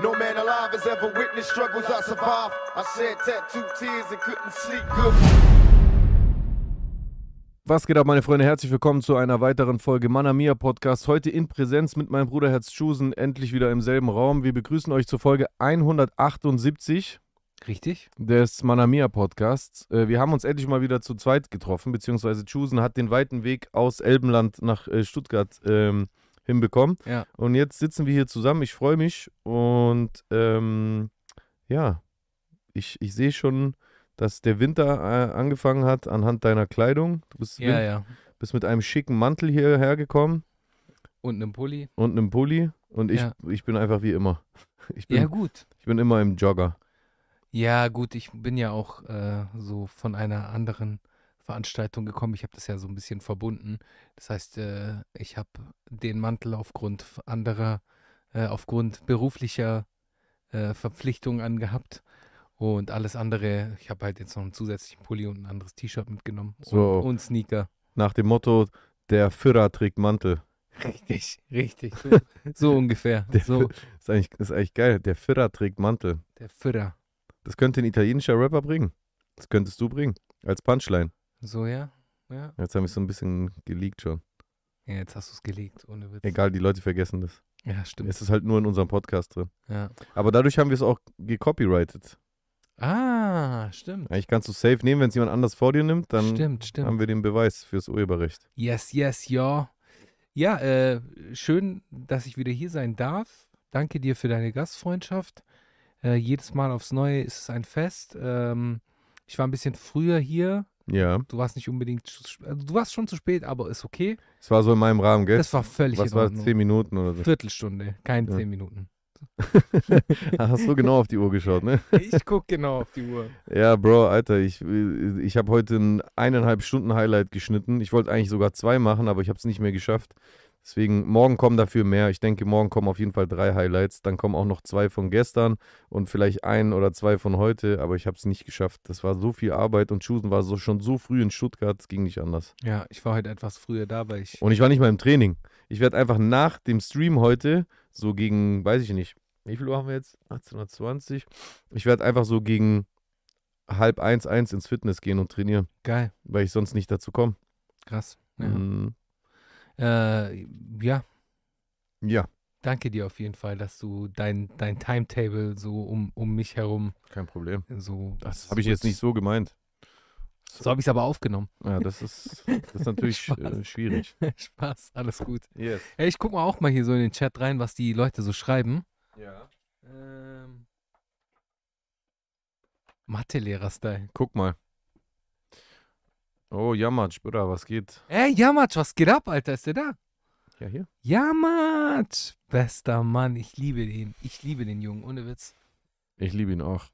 No man alive has ever witnessed struggles I survived. I shed tattooed tears and couldn't sleep good. Was geht ab, meine Freunde? Herzlich willkommen zu einer weiteren Folge Manamia Podcast. Heute in Präsenz mit meinem Bruder Herz Schusen, endlich wieder im selben Raum. Wir begrüßen euch zur Folge 178 Richtig? des Manamia Podcasts. Äh, Wir haben uns endlich mal wieder zu zweit getroffen, beziehungsweise Schusen hat den weiten Weg aus Elbenland nach äh, Stuttgart ähm, hinbekommen. Ja. Und jetzt sitzen wir hier zusammen. Ich freue mich und ähm, ja, ich, ich sehe schon, dass der Winter äh, angefangen hat anhand deiner Kleidung. Du bist, Ja, ja. bist mit einem schicken Mantel hierher gekommen Und einem Pulli. und einem Pulli und ich, Ja. ich bin einfach wie immer. Ich bin, Ja, gut. ich bin immer im Jogger. Ja, gut, ich bin ja auch äh, so von einer anderen Veranstaltung gekommen. Ich habe das ja so ein bisschen verbunden. Das heißt, äh, ich habe den Mantel aufgrund anderer, äh, aufgrund beruflicher äh, Verpflichtungen angehabt. Und alles andere, ich habe halt jetzt noch einen zusätzlichen Pulli und ein anderes T-Shirt mitgenommen. So. Und, und Sneaker. Nach dem Motto, der Führer trägt Mantel. Richtig, richtig. So, so ungefähr. Der So, ist eigentlich, ist eigentlich geil. Der Führer trägt Mantel. der Führer. Das könnte ein italienischer Rapper bringen. Das könntest du bringen. Als Punchline. So, ja. Ja. Jetzt habe ich so ein bisschen geleakt schon. Ja, jetzt hast du es gelegt, ohne Witz. Egal, die Leute vergessen das. Ja, stimmt. Es ist halt nur in unserem Podcast drin. Ja. Aber dadurch haben wir es auch gecopyrighted. Ah, stimmt. Eigentlich kannst du safe nehmen, wenn es jemand anders vor dir nimmt, dann stimmt, stimmt. haben wir den Beweis fürs Urheberrecht. Yes, yes, ja. Ja, äh, schön, dass ich wieder hier sein darf. Danke dir für deine Gastfreundschaft. Äh, jedes Mal aufs Neue ist es ein Fest. Ähm, ich war ein bisschen früher hier. Ja, Du warst nicht unbedingt, also du warst schon zu spät, aber ist okay. es war so in meinem Rahmen, gell? Das war völlig Was war zehn Minuten oder so? Viertelstunde, kein Ja. zehn Minuten. Hast du genau auf die Uhr geschaut, ne? Ich gucke genau auf die Uhr. Ja, Bro, Alter, ich, ich habe heute ein eineinhalb Stunden Highlight geschnitten. Ich wollte eigentlich sogar zwei machen, aber ich habe es nicht mehr geschafft. Deswegen, morgen kommen dafür mehr. Ich denke, morgen kommen auf jeden Fall drei Highlights. Dann kommen auch noch zwei von gestern und vielleicht ein oder zwei von heute, aber ich habe es nicht geschafft. Das war so viel Arbeit und Schusen war so, schon so früh in Stuttgart, es ging nicht anders. Ja, ich war heute etwas früher da, weil ich. Und ich war nicht mal im Training. Ich werde einfach nach dem Stream heute, so gegen, weiß ich nicht, wie viel Uhr haben wir jetzt? 1820. Ich werde einfach so gegen halb eins, eins ins Fitness gehen und trainieren, Geil, weil ich sonst nicht dazu komme. krass. Ja. Mhm. Äh, ja, ja, danke dir auf jeden Fall, dass du dein, dein Timetable so um, um mich herum kein Problem. so. Das habe ich jetzt nicht so gemeint. So habe ich es aber aufgenommen. Ja, das ist, das ist natürlich äh, schwierig. Spaß, alles gut. Yes. Hey, ich gucke mal auch mal hier so in den Chat rein, was die Leute so schreiben. Ja. Ähm, Mathelehrer-Style. Guck mal. Oh, Jamatsch, Bruder, was geht? Ey, Jamatsch, was geht ab, Alter? Ist der da? Ja, hier. Jamatsch! Bester Mann, ich liebe den. Ich liebe den Jungen, ohne Witz. Ich liebe ihn auch.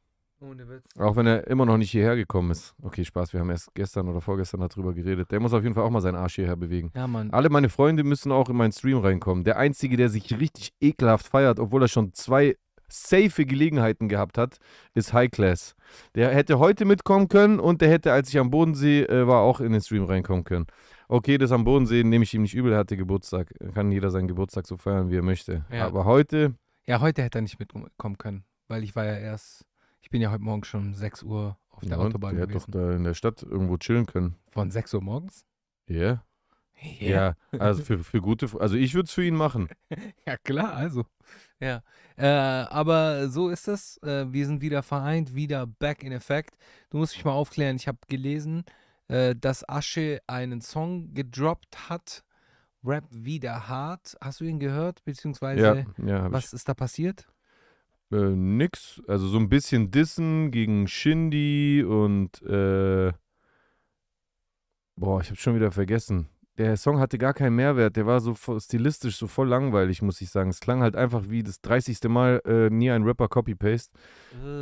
Ohne Witz. Auch wenn er immer noch nicht hierher gekommen ist. Okay, Spaß, wir haben erst gestern oder vorgestern darüber geredet. Der muss auf jeden Fall auch mal seinen Arsch hierher bewegen. Ja, Mann. Alle meine Freunde müssen auch in meinen Stream reinkommen. Der Einzige, der sich richtig ekelhaft feiert, obwohl er schon zwei safe Gelegenheiten gehabt hat, ist High Class. Der hätte heute mitkommen können und der hätte, als ich am Bodensee äh, war, auch in den Stream reinkommen können. Okay, das am Bodensee nehme ich ihm nicht übel, er hatte Geburtstag. Kann jeder seinen Geburtstag so feiern, wie er möchte. Ja. Aber heute, Ja, heute hätte er nicht mitkommen können, weil ich war ja erst, ich bin ja heute Morgen schon um 6 Uhr auf der ja, Autobahn der hätte doch gewesen. da in der Stadt irgendwo chillen können. Von 6 Uhr morgens? Yeah. Ja, also für, für gute, also ich würde es für ihn machen. Ja, klar, also. Ja. Äh, aber so ist es. Äh, wir sind wieder vereint, wieder back in effect. Du musst mich mal aufklären. Ich habe gelesen, äh, dass Asche einen Song gedroppt hat. Rap wieder hart. Hast du ihn gehört? Beziehungsweise, Ja, ja, was ist da passiert? ich. Äh, nix. Also so ein bisschen Dissen gegen Shindy und äh, boah, ich habe schon wieder vergessen. Der Song hatte gar keinen Mehrwert. Der war so stilistisch so voll langweilig, muss ich sagen. Es klang halt einfach wie das 30. Mal äh, nie ein Rapper Copy-Paste.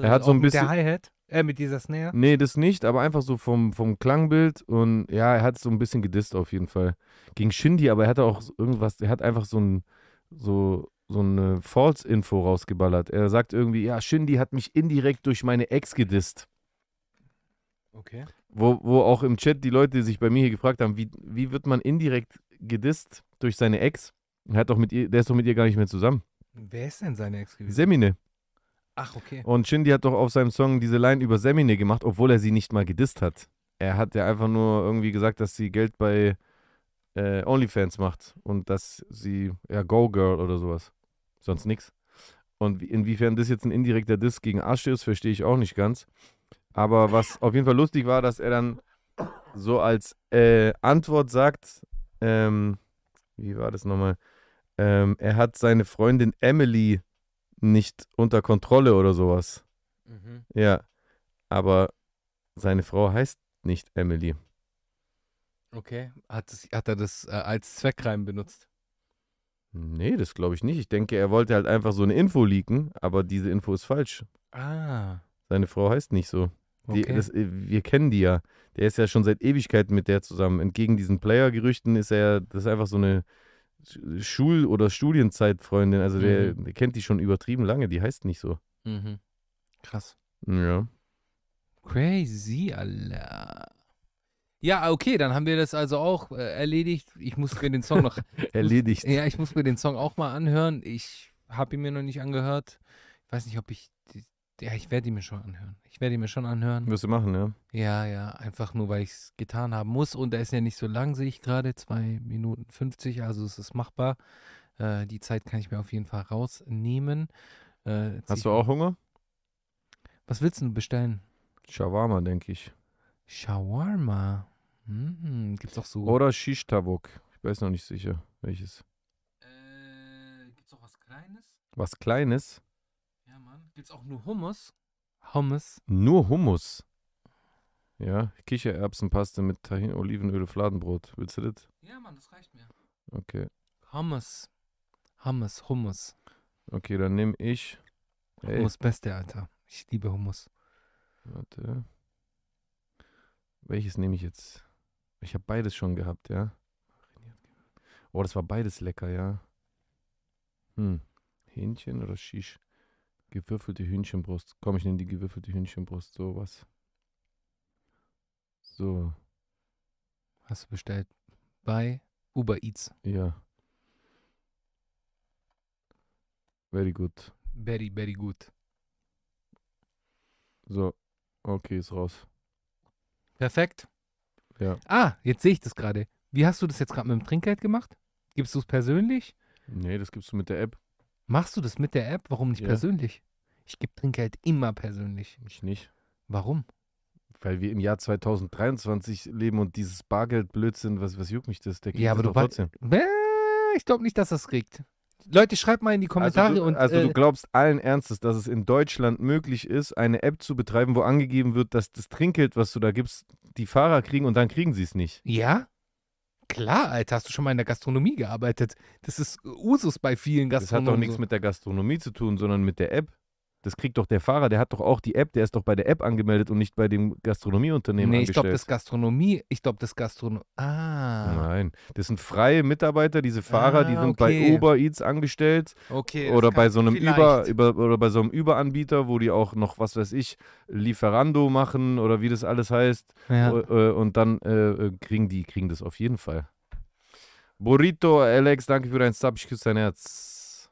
Er hat so ein mit bisschen- der Hi-Hat? Äh, mit dieser Snare? Nee, das nicht, aber einfach so vom, vom Klangbild und ja, er hat so ein bisschen gedisst auf jeden Fall. Gegen Shindy, aber er hatte auch irgendwas, er hat einfach so ein, so, so eine False-Info rausgeballert. Er sagt irgendwie, ja, Shindy hat mich indirekt durch meine Ex gedisst. Okay. Wo, wo auch im Chat die Leute sich bei mir hier gefragt haben, wie, wie wird man indirekt gedisst durch seine Ex? Er hat doch mit ihr, der ist doch mit ihr gar nicht mehr zusammen. Wer ist denn seine Ex gewesen? Semine. Ach, okay. Und Shindy hat doch auf seinem Song diese Line über Semine gemacht, obwohl er sie nicht mal gedisst hat. Er hat ja einfach nur irgendwie gesagt, dass sie Geld bei äh, OnlyFans macht und dass sie, ja, Go Girl oder sowas. Sonst nix. Und wie- inwiefern das jetzt ein indirekter Diss gegen Asche ist, verstehe ich auch nicht ganz. Aber was auf jeden Fall lustig war, dass er dann so als äh, Antwort sagt, ähm, wie war das nochmal? Ähm, er hat seine Freundin Emily nicht unter Kontrolle oder sowas. Mhm. Ja, aber seine Frau heißt nicht Emily. Okay. Hat, es, hat er das äh, als Zweckreim benutzt? Nee, das glaube ich nicht. Ich denke, er wollte halt einfach so eine Info leaken, aber diese Info ist falsch. Ah. Seine Frau heißt nicht so. Die, Okay. das, äh, wir kennen die ja. Der ist ja schon seit Ewigkeiten mit der zusammen. Entgegen diesen Player-Gerüchten ist er, das ist einfach so eine Sch- Schul- oder Studienzeitfreundin. Also der, Mhm. der kennt die schon übertrieben lange. Die heißt nicht so. mhm. Krass. Ja. Crazy, Alter. Ja, okay, dann haben wir das also auch äh, erledigt. Ich muss mir den Song noch. Erledigt. ja, ich muss mir den Song auch mal anhören. Ich habe ihn mir noch nicht angehört. Ich weiß nicht, ob ich. Die- Ja, ich werde ihn mir schon anhören. Ich werde ihn mir schon anhören. Wirst du machen, ja? Ja, ja, einfach nur, weil ich es getan haben muss. Und er ist ja nicht so lang, sehe ich gerade. 2 Minuten 50, also es ist machbar. Äh, die Zeit kann ich mir auf jeden Fall rausnehmen. Äh, Hast du auch Hunger? Was willst du bestellen? Shawarma, denke ich. Shawarma. Mhm, gibt's auch so. Oder Shish Tavuk. Ich weiß noch nicht sicher, welches. Äh, gibt's auch was Kleines? Was Kleines? Mann. Gibt's auch nur Hummus? Hummus. Nur Hummus. Ja, Kichererbsenpaste mit Tahin, Olivenöl, Fladenbrot. Willst du das? Ja, Mann, das reicht mir. Okay. Hummus. Hummus, Hummus. Okay, dann nehme ich. Ey, Hummus Beste, Alter. Ich liebe Hummus. warte. Welches nehme ich jetzt? Ich habe beides schon gehabt, ja. Oh, das war beides lecker, ja. Hm. Hähnchen oder Shish? Gewürfelte Hühnchenbrust. Komm, ich nehme die gewürfelte Hühnchenbrust. Sowas. So, Hast du bestellt bei Uber Eats. ja. Very good. Very, very good. So, okay, ist raus. Perfekt. Ja. Ah, jetzt sehe ich das gerade. Wie hast du das jetzt gerade mit dem Trinkgeld gemacht? Gibst du es persönlich? Nee, das gibst du mit der App. Machst du das mit der App? Warum nicht Ja. persönlich? Ich gebe Trinkgeld immer persönlich. Ich nicht. Warum? Weil wir im Jahr 2023 leben und dieses Bargeld-Blödsinn, was, was juckt mich das? Der Ja, aber du trotzdem. Ich glaube nicht, dass das kriegt. Leute, schreibt mal in die Kommentare also du, und also äh, du glaubst allen Ernstes, dass es in Deutschland möglich ist, eine App zu betreiben, wo angegeben wird, dass das Trinkgeld, was du da gibst, die Fahrer kriegen und dann kriegen sie es nicht. ja? Klar, Alter, hast du schon mal in der Gastronomie gearbeitet? Das ist Usus bei vielen Das hat Gastronomen. doch nichts so. mit der Gastronomie zu tun, sondern mit der App. Das kriegt doch der Fahrer, der hat doch auch die App, der ist doch bei der App angemeldet und nicht bei dem Gastronomieunternehmen Nee, ich glaube, das Gastronomie, ich glaube, das Gastronomie. Ah, Nein, das sind freie Mitarbeiter, diese Fahrer, die Ah, sind okay. bei Uber Eats angestellt okay. oder bei so einem. Über, über oder bei so einem Überanbieter, wo die auch noch was weiß ich Lieferando machen oder wie das alles heißt Ja. äh, und dann äh, äh, kriegen die kriegen das auf jeden Fall. Burrito Alex, danke für dein Sub, ich küsse dein Herz.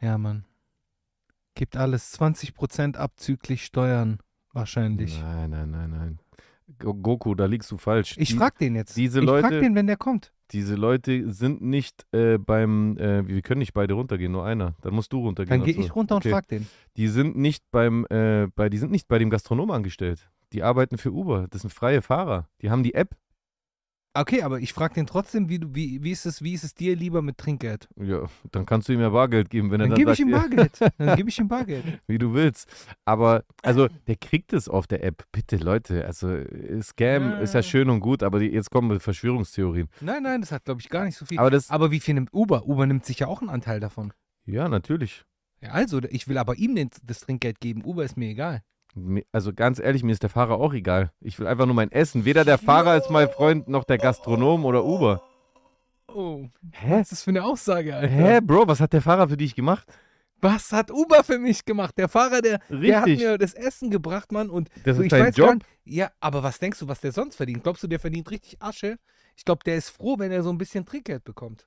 ja, Mann. Gibt alles 20% abzüglich Steuern, wahrscheinlich. Nein, nein, nein, nein. Go- Goku, da liegst du falsch. Ich Die- frag den jetzt. diese ich frag Leute- den, wenn der kommt. Diese Leute sind nicht äh, beim, äh, wir können nicht beide runtergehen, nur einer. Dann musst du runtergehen. Dann gehe dazu. ich runter und Okay. frag den. Die sind nicht beim, äh, bei, die sind nicht bei dem Gastronom angestellt. Die arbeiten für Uber. Das sind freie Fahrer. Die haben die App. Okay, aber ich frag den trotzdem, wie, du, wie, wie, ist es, wie ist es dir lieber mit Trinkgeld? Ja, dann kannst du ihm ja Bargeld geben, wenn er Dann dann gebe ich sagt, ihm Bargeld. Dann gebe ich ihm Bargeld. wie du willst. Aber, also, der kriegt es auf der App. Bitte, Leute, also, äh, Scam Ja. ist ja schön und gut, aber die, jetzt kommen Verschwörungstheorien. Nein, nein, das hat, glaube ich, gar nicht so viel. Aber das, Aber wie viel nimmt Uber? Uber nimmt sich ja auch einen Anteil davon. ja, natürlich. Ja, also, ich will aber ihm den, das Trinkgeld geben. Uber ist mir egal. Also ganz ehrlich, mir ist der Fahrer auch egal. Ich will einfach nur mein Essen. Weder der Fahrer ist mein Freund, noch der Gastronom oder Uber. Oh, Hä? was ist das für eine Aussage, Alter? Hä, Bro, was hat der Fahrer für dich gemacht? Was hat Uber für mich gemacht? Der Fahrer, der, der hat mir das Essen gebracht, Mann. Und Das ist ich dein weiß gar Job. nicht- Ja, aber was denkst du, was der sonst verdient? Glaubst du, der verdient richtig Asche? Ich glaube, der ist froh, wenn er so ein bisschen Trinkgeld bekommt.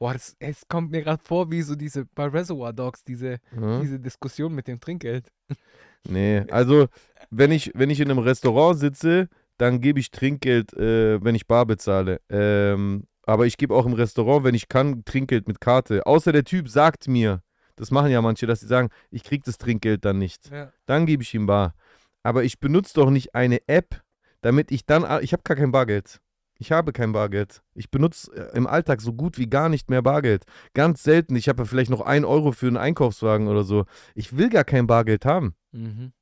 Boah, das, es kommt mir gerade vor, wie so diese bei Reservoir Dogs, diese, Ja. diese Diskussion mit dem Trinkgeld. Nee, also wenn ich, wenn ich in einem Restaurant sitze, dann gebe ich Trinkgeld, äh, wenn ich bar bezahle. Ähm, aber ich gebe auch im Restaurant, wenn ich kann, Trinkgeld mit Karte. Außer der Typ sagt mir, das machen ja manche, dass sie sagen, ich krieg das Trinkgeld dann nicht. Ja. Dann gebe ich ihm bar. Aber ich benutze doch nicht eine App, damit ich dann, ich habe gar kein Bargeld. Ich habe kein Bargeld. Ich benutze äh, im Alltag so gut wie gar nicht mehr Bargeld. Ganz selten. Ich habe ja vielleicht noch ein Euro für einen Einkaufswagen oder so. Ich will gar kein Bargeld haben. Mhm.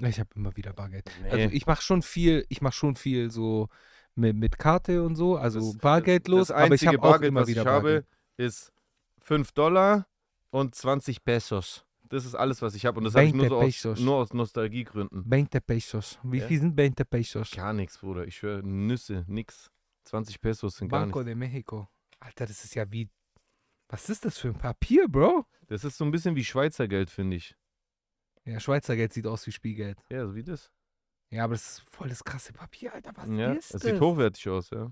Ich habe immer wieder Bargeld. Nee. Also ich mache schon viel, ich mache schon viel so mit, mit Karte und so, also Das- bargeldlos, das aber ich einzige habe auch Bargeld, immer was wieder ich habe, Bargeld. ist 5 Dollar und 20 Pesos. Das ist alles, was ich habe. Und das habe ich nur, 20 so aus, nur aus Nostalgiegründen. 20 Pesos. Wie Ja? viel sind 20 Pesos? Gar nichts, Bruder. Ich höre Nüsse, nix. 20 Pesos sind gar Banco nichts. de Mexico. Alter, das ist ja wie. Was ist das für ein Papier, Bro? Das ist so ein bisschen wie Schweizer Geld, finde ich. Ja, Schweizer Geld sieht aus wie Spielgeld. Ja, so wie das. Ja, aber das ist voll das krasse Papier, Alter. Was ja, ist das das? sieht hochwertig aus, ja.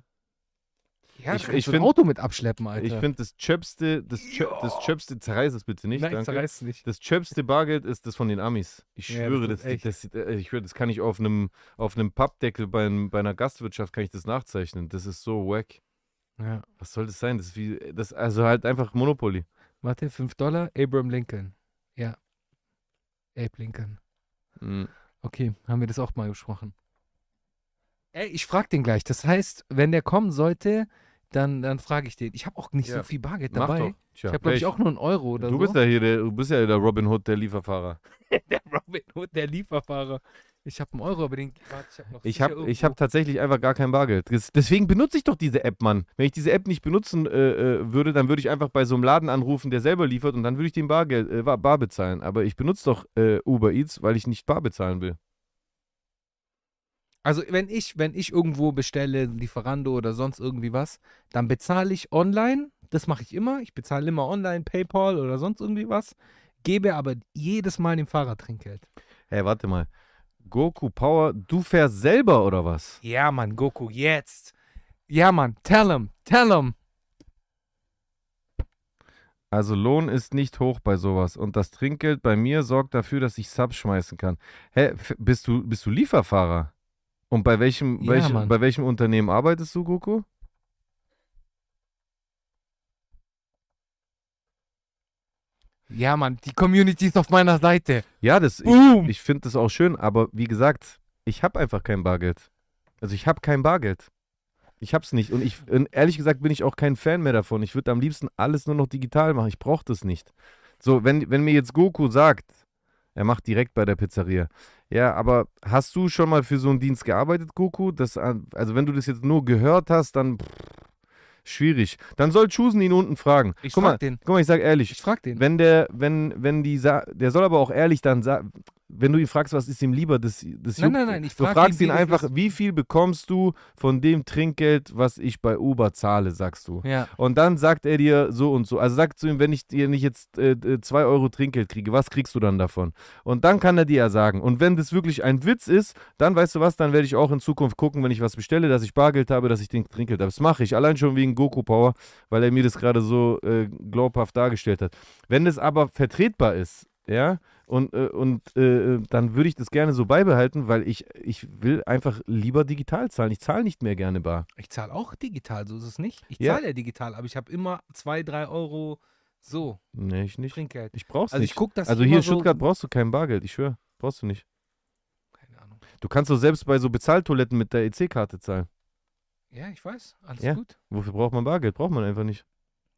Ja, Ich- ich, ich ich ein find- Auto mit abschleppen, Alter. Ich finde das chöpste, das, das chöpste, zerreiß es bitte nicht, Nein, danke. zerreiß nicht. Das chöpste Bargeld ist das von den Amis. Ich Ja, schwöre, das das, das, äh, ich schwöre, das kann ich auf einem auf einem Pappdeckel bei, einem- bei einer Gastwirtschaft kann ich das nachzeichnen. Das ist so wack. Ja. Was soll das sein? Das ist wie das also halt einfach Monopoly. Warte, 5 Dollar, Abraham Lincoln. Ja. Abe Lincoln. Mhm. Okay, haben wir das auch mal besprochen. Ey, ich frag den gleich. Das heißt, wenn der kommen sollte, dann, dann frage ich den. Ich habe auch nicht Ja. so viel Bargeld Mach dabei. doch. Tja, Ich habe, glaube ich, auch nur einen Euro oder Du so. bist ja hier der, du bist ja der Robin Hood, der Lieferfahrer. der Robin Hood, der Lieferfahrer. Ich habe einen Euro, aber den. Warte, ich habe noch. Ich habe hab tatsächlich einfach gar kein Bargeld. Deswegen benutze ich doch diese App, Mann. Wenn ich diese App nicht benutzen äh, äh, würde, dann würde ich einfach bei so einem Laden anrufen, der selber liefert und dann würde ich den Bargeld, äh, bar bar bezahlen. Aber ich benutze doch äh, Uber Eats, weil ich nicht bar bezahlen will. Also wenn ich, wenn ich irgendwo bestelle, Lieferando oder sonst irgendwie was, dann bezahle ich online. Das mache ich immer. Ich bezahle immer online, PayPal oder sonst irgendwie was. Gebe aber jedes Mal dem Fahrer Trinkgeld. Hey, warte mal. Goku Power, du fährst selber oder was? Ja, Mann, Goku, jetzt. Ja, Mann, tell him, tell him. Also Lohn ist nicht hoch bei sowas und das Trinkgeld bei mir sorgt dafür, dass ich Subs schmeißen kann. Hä, bist du, bist du Lieferfahrer? Und bei welchem, Ja, welchem, bei welchem Unternehmen arbeitest du, Goku? Ja, Mann, die Community ist auf meiner Seite. Ja, das, ich, ich finde das auch schön, aber wie gesagt, ich habe einfach kein Bargeld. Also ich habe kein Bargeld. Ich hab's nicht. Und ich, und ehrlich gesagt, bin ich auch kein Fan mehr davon. Ich würde am liebsten alles nur noch digital machen. Ich brauche das nicht. So, wenn, wenn mir jetzt Goku sagt, er macht direkt bei der Pizzeria. Ja, aber hast du schon mal für so einen Dienst gearbeitet, Goku? Das, an- also wenn du das jetzt nur gehört hast, dann pff, schwierig. Dann soll Chusen ihn unten fragen. Ich guck frag mal, den. guck mal, ich sag ehrlich, Ich frag den. wenn der, wenn, wenn die, sa- der soll aber auch ehrlich dann sagen, wenn du ihn fragst, was ist ihm lieber, das, das Nein, nein, nein, ich Du frag fragst ihn, ihn das einfach, wie viel bekommst du von dem Trinkgeld, was ich bei Uber zahle, sagst du. Ja. Und dann sagt er dir so und so. Also sagt zu ihm, wenn ich dir nicht jetzt 2 äh, zwei Euro Trinkgeld kriege, was kriegst du dann davon? Und dann kann er dir ja sagen. Und wenn das wirklich ein Witz ist, dann weißt du was, dann werde ich auch in Zukunft gucken, wenn ich was bestelle, dass ich Bargeld habe, dass ich den Trinkgeld habe. Das mache ich, allein schon wegen Goku Power, weil er mir das gerade so äh, glaubhaft dargestellt hat. Wenn es aber vertretbar ist, ja, und, äh, und äh, dann würde ich das gerne so beibehalten, weil ich, ich will einfach lieber digital zahlen. Ich zahle nicht mehr gerne bar. Ich zahle auch digital, so ist es nicht. Ich Ja. zahle ja digital, aber ich habe immer zwei, drei Euro so Nee, ich nicht. Trinkgeld. Ich brauch's Also nicht. ich gucke das Also hier in so, Stuttgart brauchst du kein Bargeld, ich schwöre. Brauchst du nicht. Keine Ahnung. Du kannst doch selbst bei so Bezahltoiletten mit der EC-Karte zahlen. Ja, ich weiß. Alles Ja. gut. Wofür braucht man Bargeld? Braucht man einfach nicht.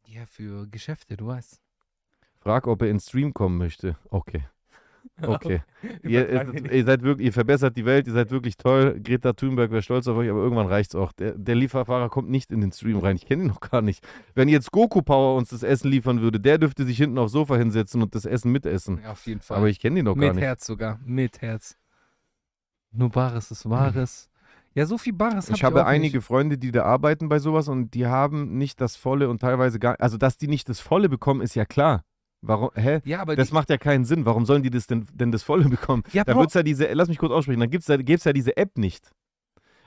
Ja, für Geschäfte, du weißt. Frag, ob er ins Stream kommen möchte. Okay. Okay. ihr, ihr, seid wirklich, ihr verbessert die Welt, ihr seid wirklich toll. Greta Thunberg wäre stolz auf euch, aber irgendwann reicht's auch. Der, der Lieferfahrer kommt nicht in den Stream rein. Ich kenne ihn noch gar nicht. Wenn jetzt Goku Power uns das Essen liefern würde, der dürfte sich hinten aufs Sofa hinsetzen und das Essen mitessen. Ja, auf jeden Fall. Aber ich kenne ihn noch gar Mit nicht. Herz sogar. Mit Herz. Nur Bares ist Wahres. Ja, so viel Bares hab Ich habe auch einige Nicht. Freunde, die da arbeiten bei sowas und die haben nicht das Volle und teilweise gar, also dass die nicht das Volle bekommen, ist ja klar. Warum, hä? Ja, aber Das die, macht ja keinen Sinn. Warum sollen die das denn, denn das Volle bekommen? ja, Da wird's ja diese, lass mich kurz aussprechen, dann gibt es ja, gibt's ja diese App nicht.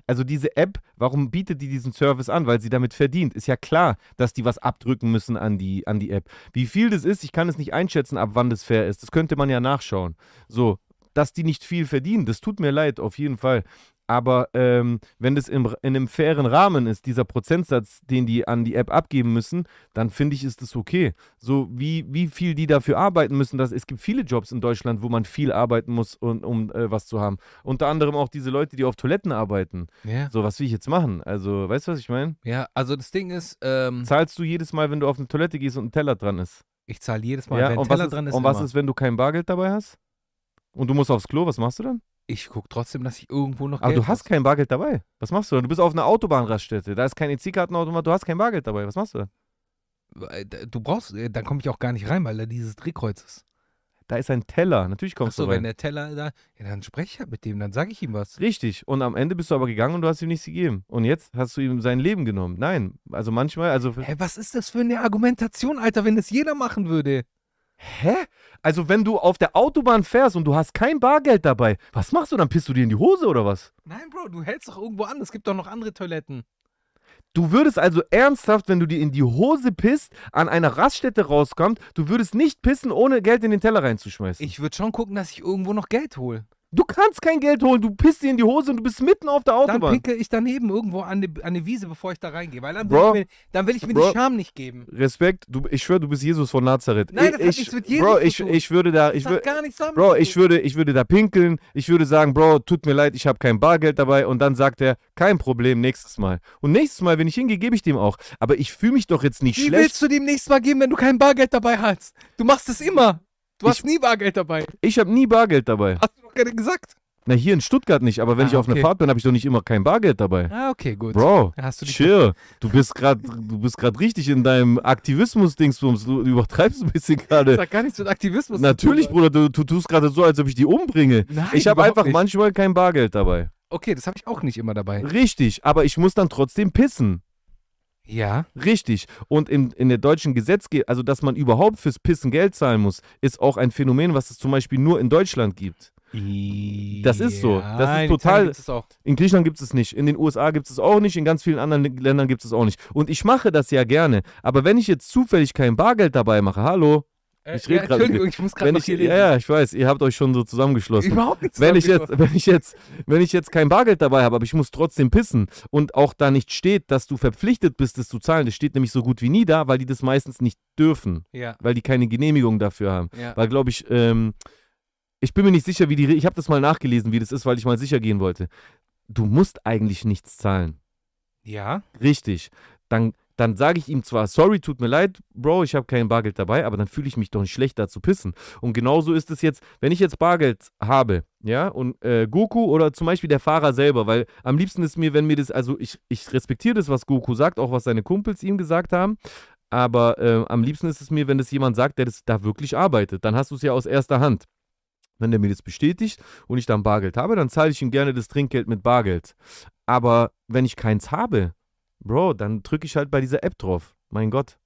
also diese App, warum bietet die diesen Service an? Weil sie damit verdient. Ist ja klar, dass die was abdrücken müssen an die, an die App. Wie viel das ist, ich kann es nicht einschätzen, ab wann das fair ist. Das könnte man ja nachschauen. So, dass die nicht viel verdienen, das tut mir leid, auf jeden Fall. Aber ähm, wenn das im, in einem fairen Rahmen ist, dieser Prozentsatz, den die an die App abgeben müssen, dann finde ich, ist das okay. So wie, wie viel die dafür arbeiten müssen, dass, es gibt viele Jobs in Deutschland, wo man viel arbeiten muss, um, um äh, was zu haben. Unter anderem auch diese Leute, die auf Toiletten arbeiten. Ja. So, was will ich jetzt machen? Also, weißt du, was ich meine? Ja, also das Ding ist, ähm, Zahlst du jedes Mal, wenn du auf eine Toilette gehst und ein Teller dran ist? ich zahle jedes Mal, ja, wenn ein und was Teller ist, dran ist, und was immer. ist, wenn du kein Bargeld dabei hast? Und du musst aufs Klo, was machst du dann? Ich gucke trotzdem, dass ich irgendwo noch Aber Geld du hast kein Bargeld dabei. Was machst du? Du bist auf einer Autobahnraststätte. Da ist kein EC-Kartenautomat, du hast kein Bargeld dabei. Was machst du Du brauchst, äh, dann komme ich auch gar nicht rein, weil da dieses Drehkreuz ist. Da ist ein Teller. Natürlich kommst Achso, du wenn rein. der Teller da, ja, dann spreche ich halt mit dem, dann sage ich ihm was. Richtig. Und am Ende bist du aber gegangen und du hast ihm nichts gegeben. Und jetzt hast du ihm sein Leben genommen. Nein. Also manchmal, also. Hä, was ist das für eine Argumentation, Alter, wenn das jeder machen würde? Hä? Also wenn du auf der Autobahn fährst und du hast kein Bargeld dabei, was machst du? Dann pisst du dir in die Hose oder was? Nein, Bro, du hältst doch irgendwo an, es gibt doch noch andere Toiletten. Du würdest also ernsthaft, wenn du dir in die Hose pisst, an einer Raststätte rauskommt, du würdest nicht pissen, ohne Geld in den Teller reinzuschmeißen. Ich würde schon gucken, dass ich irgendwo noch Geld hole. Du kannst kein Geld holen, du pisst dir in die Hose und du bist mitten auf der Dann Autobahn. pinkel ich daneben irgendwo an eine an die Wiese, bevor ich da reingehe. Weil dann will Bro, ich mir, dann will ich mir Bro. die Scham nicht geben. Respekt, du, ich schwöre, du bist Jesus von Nazareth. Nein, das ich, hat nichts mit Jesus Bro, zu ich, ich würde da, ich würde, gar nichts damit Bro, ich würde, ich würde da pinkeln, ich würde sagen, Bro, tut mir leid, ich habe kein Bargeld dabei und dann sagt er, kein Problem, nächstes Mal. Und nächstes Mal, wenn ich hingehe, gebe ich dem auch. Aber ich fühle mich doch jetzt nicht Wie schlecht. willst du dem nächstes Mal geben, wenn du kein Bargeld dabei hast? Du machst es immer. Du Ich- hast nie Bargeld dabei. Ich habe nie Bargeld dabei. Hast du doch gerade gesagt. Na, hier in Stuttgart nicht, aber wenn Ah, ich auf einer okay. Fahrt bin, habe ich doch nicht immer kein Bargeld dabei. Ah, okay, gut. Bro, hast du chill. Du bist gerade, du bist gerade richtig in deinem Aktivismus-Dingsbums. Du übertreibst ein bisschen gerade. hat gar nichts mit Aktivismus Natürlich. Bruder, du, du tust gerade so, als ob ich die umbringe. Nein, Ich habe einfach nicht. manchmal kein Bargeld dabei. Okay, das habe ich auch nicht immer dabei. Richtig, aber ich muss dann trotzdem pissen. Ja. Richtig. Und in, in der deutschen Gesetzgebung, also dass man überhaupt fürs Pissen Geld zahlen muss, ist auch ein Phänomen, was es zum Beispiel nur in Deutschland gibt. Das ist so. Das ist in total- auch. In Griechenland gibt es es nicht, in den USA gibt es es auch nicht, in ganz vielen anderen Ländern gibt es es auch nicht. Und ich mache das ja gerne. Aber wenn ich jetzt zufällig kein Bargeld dabei mache, hallo, Ich red ja, grad- Entschuldigung, ich muss gerade hier ja, ja, ich weiß, ihr habt euch schon so zusammengeschlossen. Überhaupt nichts Wenn ich, jetzt, wenn, ich jetzt, wenn ich jetzt kein Bargeld dabei habe, aber ich muss trotzdem pissen und auch da nicht steht, dass du verpflichtet bist, das zu zahlen, das steht nämlich so gut wie nie da, weil die das meistens nicht dürfen, Ja, weil die keine Genehmigung dafür haben. ja. Weil, glaube ich, ähm, ich bin mir nicht sicher, wie die, ich habe das mal nachgelesen, wie das ist, weil ich mal sicher gehen wollte. Du musst eigentlich nichts zahlen. Ja, Richtig. Dann, dann sage ich ihm zwar, sorry, tut mir leid, Bro, ich habe kein Bargeld dabei, aber dann fühle ich mich doch nicht schlecht, da zu pissen. Und genauso ist es jetzt, wenn ich jetzt Bargeld habe, ja, und äh, Goku oder zum Beispiel der Fahrer selber, weil am liebsten ist mir, wenn mir das, also ich, ich respektiere das, was Goku sagt, auch was seine Kumpels ihm gesagt haben, aber äh, am liebsten ist es mir, wenn das jemand sagt, der das da wirklich arbeitet. Dann hast du es ja aus erster Hand. Wenn der mir das bestätigt und ich dann Bargeld habe, dann zahle ich ihm gerne das Trinkgeld mit Bargeld. Aber wenn ich keins habe, Bro, dann drücke ich halt bei dieser App drauf. Mein Gott.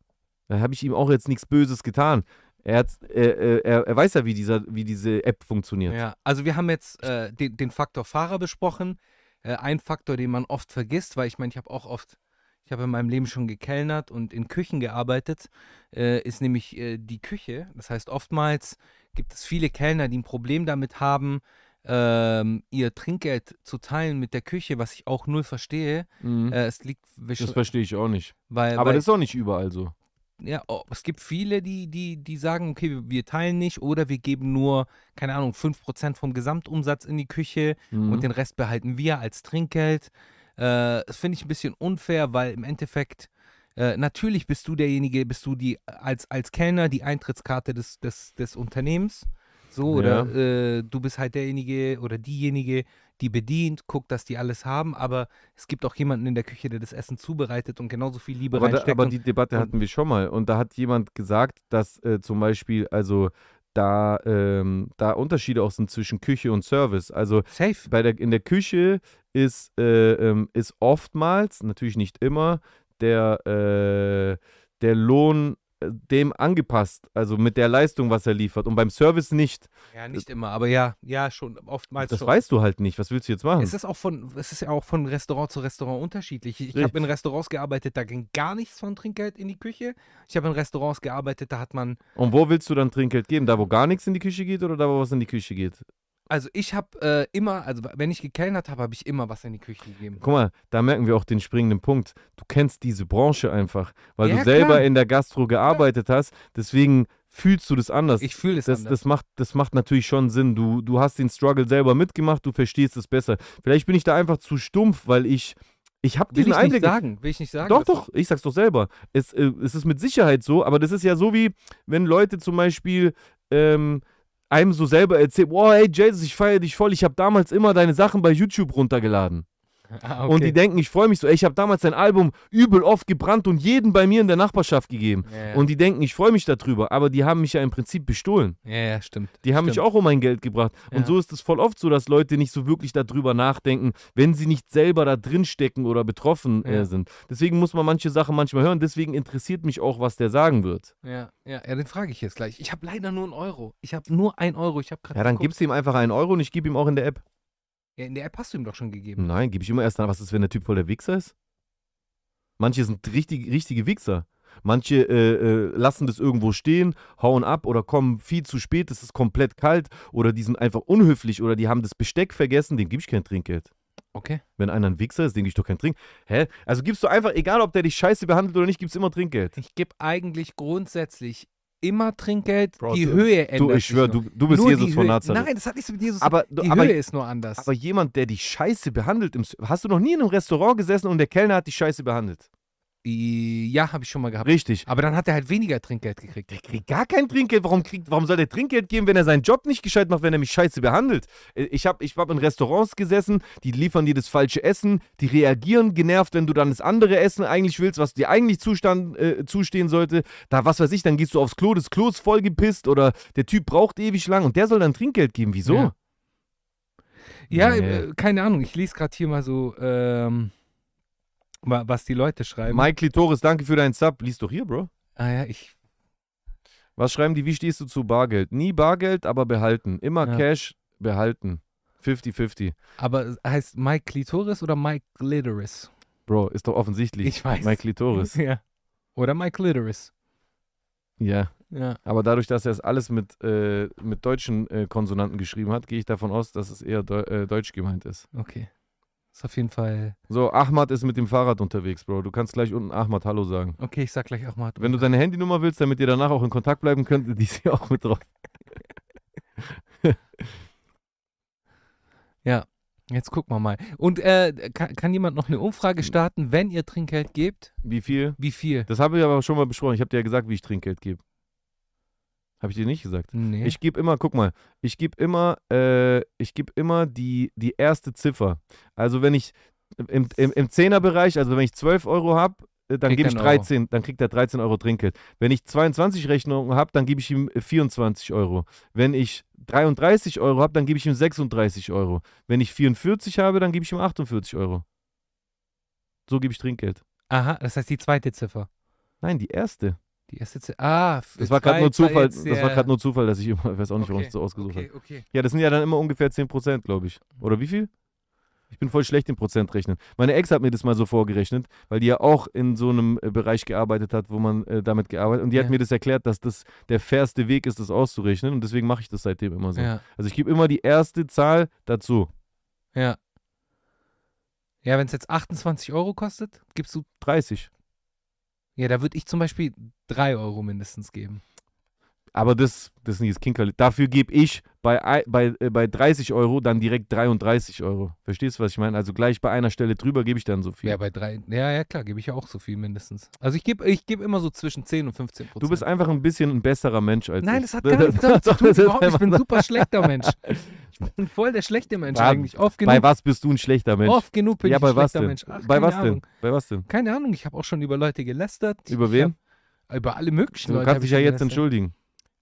Da habe ich ihm auch jetzt nichts Böses getan. Er, hat, er, er- er weiß ja, wie, dieser, wie diese App funktioniert. ja. Also wir haben jetzt äh, den, den Faktor Fahrer besprochen. Äh, ein Faktor, den man oft vergisst, weil ich meine, ich habe auch oft, ich habe in meinem Leben schon gekellnert und in Küchen gearbeitet, äh, ist nämlich äh, die Küche. Das heißt, oftmals gibt es viele Kellner, die ein Problem damit haben, ähm, ihr Trinkgeld zu teilen mit der Küche, was ich auch null verstehe. Mhm. Äh, es liegt, das verstehe ich auch nicht. weil, Aber weil das ist auch nicht überall so. ja, oh, es gibt viele, die, die, die sagen, okay, wir, teilen nicht oder wir geben nur, keine Ahnung, 5% vom Gesamtumsatz in die Küche Mhm. und den Rest behalten wir als Trinkgeld. Äh, das finde ich ein bisschen unfair, weil im Endeffekt, äh, natürlich bist du derjenige, bist du die als, als Kellner die Eintrittskarte des, des, des Unternehmens. So, oder äh, du bist halt derjenige oder diejenige, die bedient, guckt, dass die alles haben, aber es gibt auch jemanden in der Küche, der das Essen zubereitet und genauso viel Liebe aber, da, reinsteckt. aber und- die Debatte hatten wir schon mal. Und da hat jemand gesagt, dass äh, zum Beispiel, also da, ähm, da Unterschiede auch sind zwischen Küche und Service. Also Safe. bei der, in der Küche ist, äh, ähm, ist oftmals, natürlich nicht immer, der, äh, der Lohn dem angepasst, also mit der Leistung, was er liefert. Und beim Service nicht. Ja, nicht immer, aber ja, ja, schon, oftmals Das schon. weißt du halt nicht. Was willst du jetzt machen? Es ist auch von, es ist ja auch von Restaurant zu Restaurant unterschiedlich. Ich, habe in Restaurants gearbeitet, da ging gar nichts von Trinkgeld in die Küche. Ich habe in Restaurants gearbeitet, da hat man, Und wo willst du dann Trinkgeld geben? Da, wo gar nichts in die Küche geht oder da, wo was in die Küche geht? Also ich habe äh, immer, also wenn ich gekellnert habe, habe ich immer was in die Küche gegeben. Guck mal, da merken wir auch den springenden Punkt. Du kennst diese Branche einfach, weil Ja, du selber klar. in der Gastro gearbeitet hast. Deswegen fühlst du das anders. Ich fühle es das, anders. das, macht, das macht natürlich schon Sinn. Du, du hast den Struggle selber mitgemacht, du verstehst es besser. Vielleicht bin ich da einfach zu stumpf, weil ich, ich habe will diesen ich nicht Einblick. sagen, will ich nicht sagen. Doch, doch, ich sag's doch selber. Es, äh, es ist mit Sicherheit so, aber das ist ja so wie, wenn Leute zum Beispiel ähm, einem so selber erzählen, boah, hey Jesus, ich feiere dich voll, ich habe damals immer deine Sachen bei YouTube runtergeladen. Ah, Und die okay. denken, ich freue mich so, ey, ich habe damals dein Album übel oft gebrannt und jeden bei mir in der Nachbarschaft gegeben. ja, ja. Und die denken, ich freue mich darüber, aber die haben mich ja im Prinzip bestohlen. ja, ja, stimmt. Die haben mich stimmt. auch um mein Geld gebracht. Und so ist es voll oft so, dass Leute nicht so wirklich darüber nachdenken, wenn sie nicht selber da drin stecken oder betroffen äh, sind. Deswegen muss man manche Sachen manchmal hören. Deswegen interessiert mich auch, was der sagen wird. Ja, ja, ja, den frage ich jetzt gleich. Ich habe leider nur einen Euro. Ich habe nur einen Euro. Ich habe gerade Ja, dann gibst du ihm einfach einen Euro und ich gebe ihm auch in der App. Ja, in der App hast du ihm doch schon gegeben. Nein, gebe ich immer erst an. Was ist, wenn der Typ voll der Wichser ist? Manche sind richtig, richtige Wichser. Manche äh, äh, lassen das irgendwo stehen, hauen ab oder kommen viel zu spät, es ist komplett kalt oder die sind einfach unhöflich oder die haben das Besteck vergessen, dem gebe ich kein Trinkgeld. Okay. Wenn einer ein Wichser ist, dem gebe ich doch kein Trinkgeld. Hä? Also gibst du einfach, egal ob der dich scheiße behandelt oder nicht, gibst immer Trinkgeld. Ich gebe eigentlich grundsätzlich immer Trinkgeld. Bro, die Höhe ändert Du, ich sich schwör, nur. du, du bist Nur Jesus die von. Nazareth. Nein, das hat nichts mit Jesus Aber, zu du, Die aber, Höhe ist nur anders. aber jemand, der dich scheiße behandelt, im, hast du noch nie in einem Restaurant gesessen und der Kellner hat dich scheiße behandelt? Ja, habe ich schon mal gehabt. Richtig. Aber dann hat er halt weniger Trinkgeld gekriegt. Der kriegt gar kein Trinkgeld. Warum, kriegt, warum soll der Trinkgeld geben, wenn er seinen Job nicht gescheit macht, wenn er mich scheiße behandelt? Äh, Ich habe ich hab in Restaurants gesessen, die liefern dir das falsche Essen, die reagieren genervt, wenn du dann das andere Essen eigentlich willst, was dir eigentlich zustand, äh, zustehen sollte. Da, was weiß ich, dann gehst du aufs Klo, das Klo ist voll gepisst oder der Typ braucht ewig lang und der soll dann Trinkgeld geben. Wieso? Ja. Ja, Nee. äh, keine Ahnung. Ich lese gerade hier mal so, ähm, was die Leute schreiben. Mike Klitoris, danke für deinen Sub. Lies doch hier, Bro. ah ja, ich. Was schreiben die? Wie stehst du zu Bargeld? Nie Bargeld, aber behalten. Immer Ja. Cash behalten. 50-50. Aber heißt Mike Clitoris oder Mike Glitteris? Bro, ist doch offensichtlich. Ich weiß. Mike Klitoris. Ja. Oder Mike Glitteris. Ja. Ja. Aber dadurch, dass er es alles mit, äh, mit deutschen äh, Konsonanten geschrieben hat, gehe ich davon aus, dass es eher Deu äh, deutsch gemeint ist. Okay. Ist auf jeden Fall. So, Ahmad ist mit dem Fahrrad unterwegs, Bro. Du kannst gleich unten Ahmad Hallo sagen. Okay, ich sag gleich auch mal. Wenn du deine Handynummer willst, damit ihr danach auch in Kontakt bleiben könnt, die ist hier auch mit drauf. Jetzt gucken wir mal. Und äh, kann, kann jemand noch eine Umfrage starten, wenn ihr Trinkgeld gebt? Wie viel? Wie viel? Das habe ich aber schon mal besprochen. Ich habe dir ja gesagt, wie ich Trinkgeld gebe. Habe ich dir nicht gesagt? Nee. Ich gebe immer, guck mal, ich gebe immer, äh, ich gebe immer die, die erste Ziffer. Also wenn ich im, im, im Zehnerbereich, also wenn ich 12 Euro habe, dann Kriegt gebe ich er einen Euro. 13, dann kriegt er 13 Euro Trinkgeld. Wenn ich 22 Rechnungen habe, dann gebe ich ihm äh, 24 Euro. Wenn ich 33 Euro habe, dann gebe ich ihm 36 Euro. Wenn ich 44 habe, dann gebe ich ihm 48 Euro. So gebe ich Trinkgeld. Aha, das heißt die zweite Ziffer. Nein, die erste. Die erste Ziffer. Ah, Das war gerade nur Zufall. jetzt, Das war gerade nur Zufall, dass ich immer, ich weiß auch nicht, warum ich Okay, das so ausgesucht habe. Okay, okay. Ja, das sind ja dann immer ungefähr 10%, glaube ich. Oder wie viel? Ich bin voll schlecht im Prozentrechnen. Meine Ex hat mir das mal so vorgerechnet, weil die ja auch in so einem äh, Bereich gearbeitet hat, wo man äh, damit gearbeitet hat. Und die hat Ja. mir das erklärt, dass das der fairste Weg ist, das auszurechnen. Und deswegen mache ich das seitdem immer so. Ja, Also ich gebe immer die erste Zahl dazu. ja. Ja, wenn es jetzt 28 Euro kostet, gibst du. 30. Ja, da würde ich zum Beispiel 3 Euro mindestens geben. Aber das, das ist nicht das Kinkerli. Dafür gebe ich bei, ei- bei, äh, bei 30 Euro dann direkt 33 Euro. Verstehst du, was ich meine? Also gleich bei einer Stelle drüber gebe ich dann so viel. Ja, bei drei. Ja, ja, klar, gebe ich ja auch so viel mindestens. Also ich gebe ich geb immer so zwischen 10 und 15 Prozent. Du bist einfach ein bisschen ein besserer Mensch als Nein, ich. das hat gar nichts damit zu tun. Überhaupt. Ich bin ein super schlechter Mensch. Ich bin voll der schlechte Mensch Ja, eigentlich. Oft Bei genug, was bist du ein schlechter Mensch? oft genug bin ja, ich bei ein was schlechter denn? Mensch. Ach, bei was Ahnung. denn? Bei was denn? Keine Ahnung, ich habe auch schon über Leute gelästert. Über wen? Hab, über alle möglichen Du Leute. kannst hab dich ich ja jetzt entschuldigen.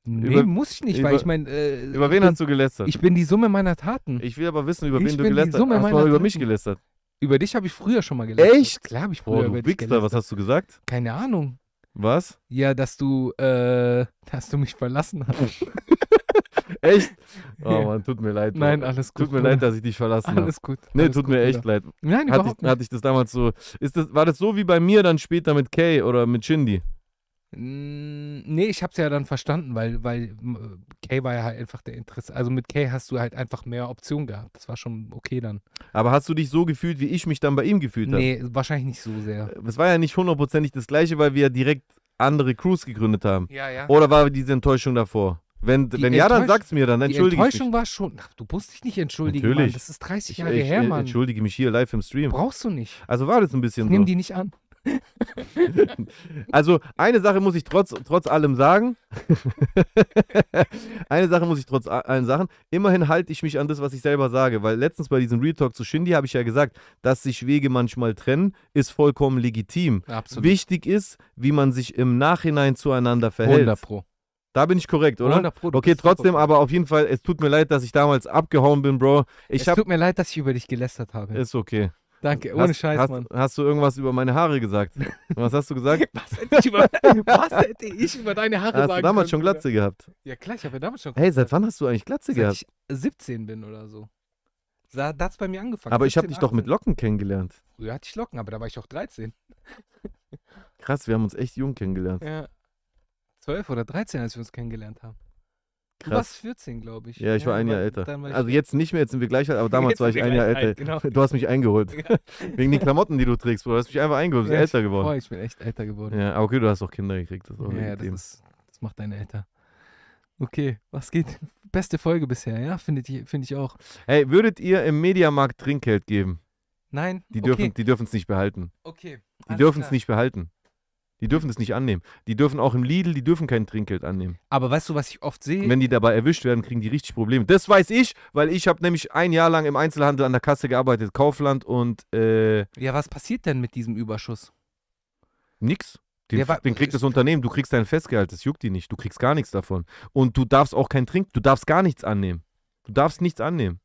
Nee, Über- muss ich nicht, weil über- ich meine. Äh, Über wen bin, hast du gelästert? Ich bin die Summe meiner Taten. Ich will aber wissen, über Ich wen du bin die gelästert hast. Summe Hast du über mich Taten. gelästert? Über dich habe ich früher schon mal gelästert. Echt? Klar habe ich früher Boah, über du dich Wichser, was hast du gesagt? Keine Ahnung. Was? Ja, dass du, äh, dass du mich verlassen hast. Echt? Oh Ja. Mann, tut mir leid. Nein, alles gut. Tut mir Bruder. leid, dass ich dich verlassen habe. Alles gut. Nee, alles tut gut, mir echt Bruder. leid. Nein, Hatte überhaupt ich, hatte ich das damals so. Ist das, war das so wie bei mir dann später mit Kay oder mit Shindy? Nee, ich hab's ja dann verstanden, weil, weil m, Kay war ja halt einfach der Interesse. Also mit Kay hast du halt einfach mehr Optionen gehabt. Das war schon okay dann. Aber hast du dich so gefühlt, wie ich mich dann bei ihm gefühlt habe? Nee, wahrscheinlich nicht so sehr. Es war ja nicht hundertprozentig das gleiche, weil wir ja direkt andere Crews gegründet haben. Ja, ja. Oder war diese Enttäuschung davor? Wenn, Die wenn ja, dann sag's mir, dann Die entschuldige ich Enttäuschung mich. war schon. Ach, du musst dich nicht entschuldigen, Natürlich. Mann. Das ist 30 Ich, Jahre ich, her, äh, Mann. entschuldige mich hier live im Stream. Brauchst du nicht. Also war das ein bisschen Nimm so. die nicht an. Also eine Sache muss ich trotz, trotz allem sagen. eine Sache muss ich trotz allen Sachen. Immerhin halte ich mich an das, was ich selber sage. Weil letztens bei diesem Real Talk zu Shindy habe ich ja gesagt, dass sich Wege manchmal trennen, ist vollkommen legitim. Absolut. Wichtig ist, wie man sich im Nachhinein zueinander verhält. 100 Pro. Da bin ich korrekt, oder? 100 Pro. Okay, trotzdem, aber auf jeden Fall, es tut mir leid, dass ich damals abgehauen bin, Bro. Ich es hab. tut mir leid, dass ich über dich gelästert habe. Ist okay. Danke, ohne hast, Scheiß, hast, Mann. Hast du irgendwas über meine Haare gesagt? Was hast du gesagt? Was hätte, ich über, was hätte ich über deine Haare Hast sagen du damals können, schon? Glatze gehabt? Ja, klar, ich habe ja damals schon Hey, seit wann hast du eigentlich Glatze Seit gehabt? ich 17 bin oder so. Da hat es bei mir angefangen. Aber ich habe 17, dich doch mit 18. Locken kennengelernt. Früher hatte ich Locken, aber da war ich auch 13. Krass, wir haben uns echt jung kennengelernt. Ja. 12 oder 13, als wir uns kennengelernt haben. Du Krass. warst 14, glaube ich. Ja, ich war ein Jahr älter. Also jetzt nicht mehr, jetzt sind wir gleich alt, aber damals war ich ein Jahr älter. genau. Du hast mich eingeholt. Ja. Wegen den Klamotten, die du trägst, Bro. Du hast mich einfach eingeholt, du bist Ja, älter geworden. Boah, ich bin echt älter geworden. Ja, aber okay, du hast auch Kinder gekriegt. Das Ja, das, ist, das macht deine Eltern. Okay, was geht? Beste Folge bisher, ja? Finde ich, find ich auch. Hey, würdet ihr im Mediamarkt Trinkgeld geben? Nein? Die okay. dürfen die dürfen es nicht behalten. Okay. Die dürfen es nicht behalten. Die dürfen es nicht annehmen. Die dürfen auch im Lidl, die dürfen kein Trinkgeld annehmen. Aber weißt du, was ich oft sehe? Wenn die dabei erwischt werden, kriegen die richtig Probleme. Das weiß ich, weil ich habe nämlich ein Jahr lang im Einzelhandel an der Kasse gearbeitet, Kaufland und äh, ja, was passiert denn mit diesem Überschuss? nix. Den, Ja, den kriegt das Unternehmen, du kriegst dein Festgehalt, das juckt die nicht, du kriegst gar nichts davon. Und du darfst auch kein Trink, du darfst gar nichts annehmen. Du darfst nichts annehmen.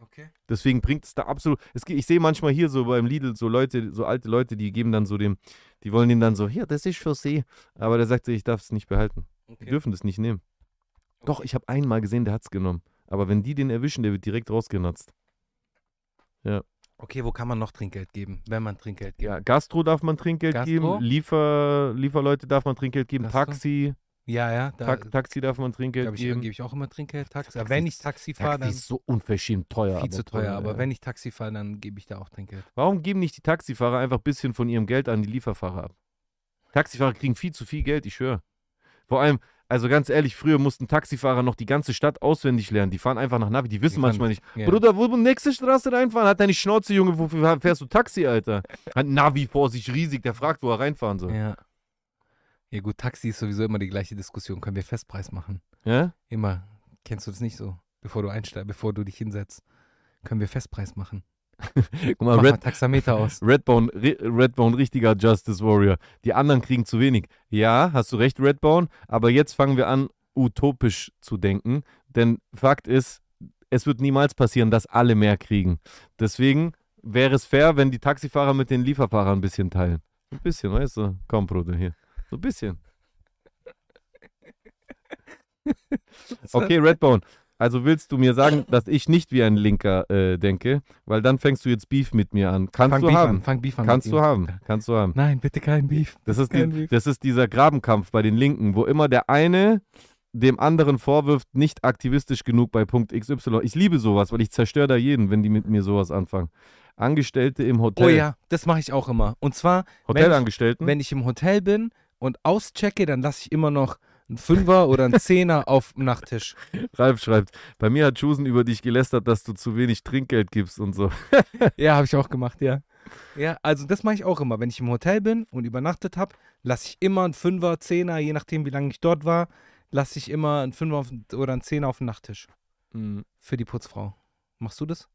Okay. Deswegen bringt es da absolut. Es, ich sehe manchmal hier so beim Lidl so Leute, so alte Leute, die geben dann so dem, die wollen den dann so, hier, das ist für Sie. Aber der sagt, ich darf es nicht behalten. Die okay. dürfen das nicht nehmen. Doch, ich habe einen mal gesehen, der hat es genommen. Aber wenn die den erwischen, der wird direkt rausgenutzt. Okay, wo kann man noch Trinkgeld geben, wenn man Trinkgeld gibt? Ja, Gastro darf man Trinkgeld Gastro? geben, Liefer, Lieferleute darf man Trinkgeld geben, Gastro? Taxi, Ja, ja, da Ta Taxi darf man Trinkgeld ich, geben. gebe ich auch immer Trinkgeld. Taxi. Taxi Aber wenn ich Taxi fahre, dann ist so unverschämt teuer. viel zu teuer. Aber ja. wenn ich Taxi fahre, dann gebe ich da auch Trinkgeld. Warum geben nicht die Taxifahrer einfach ein bisschen von ihrem Geld an die Lieferfahrer ab? Taxifahrer kriegen viel zu viel Geld, ich schwöre. Vor allem, also ganz ehrlich, früher mussten Taxifahrer noch die ganze Stadt auswendig lernen. Die fahren einfach nach Navi, die wissen Die manchmal nicht. Ja. Bruder, wo du nächste Straße reinfahren? Hat deine Schnauze, Junge, wofür fährst du Taxi, Alter? Hat Navi vor sich riesig, der fragt, wo er reinfahren soll. Ja. Ja, gut, Taxi ist sowieso immer die gleiche Diskussion. Können wir Festpreis machen? Ja? Immer. Kennst du das nicht so? Bevor du einsteigst, bevor du dich hinsetzt. Können wir Festpreis machen? Guck mal, Mach mal Red, Taxameter aus. Redbone, Re- Redbone, richtiger Justice Warrior. Die anderen kriegen zu wenig. Ja, hast du recht, Redbone, aber jetzt fangen wir an, utopisch zu denken. Denn Fakt ist, es wird niemals passieren, dass alle mehr kriegen. Deswegen wäre es fair, wenn die Taxifahrer mit den Lieferfahrern ein bisschen teilen. Ein bisschen, weißt du? Komm, Bruder, hier. So ein bisschen. Okay, Redbone. Also willst du mir sagen, dass ich nicht wie ein Linker äh, denke, weil dann fängst du jetzt Beef mit mir an. Kannst Fang du Beef haben. an. Fang Beef an. Kannst du ihm. haben. Kannst du haben. Nein, bitte kein Beef. Das ist, die, Beef. das ist dieser Grabenkampf bei den Linken, wo immer der eine dem anderen vorwirft, nicht aktivistisch genug bei Punkt XY. Ich liebe sowas, weil ich zerstöre da jeden, wenn die mit mir sowas anfangen. Angestellte im Hotel. Oh ja, das mache ich auch immer. Und zwar, Hotelangestellten. wenn ich im Hotel bin und auschecke, dann lasse ich immer noch einen Fünfer oder einen Zehner auf dem Nachttisch. Ralf schreibt, bei mir hat Chusen über dich gelästert, dass du zu wenig Trinkgeld gibst und so. Ja, habe ich auch gemacht, ja. Ja, also das mache ich auch immer. Wenn ich im Hotel bin und übernachtet habe, lasse ich immer einen Fünfer, Zehner, je nachdem, wie lange ich dort war, lasse ich immer einen Fünfer auf, oder einen Zehner auf den Nachttisch. Für die Putzfrau. Machst du das?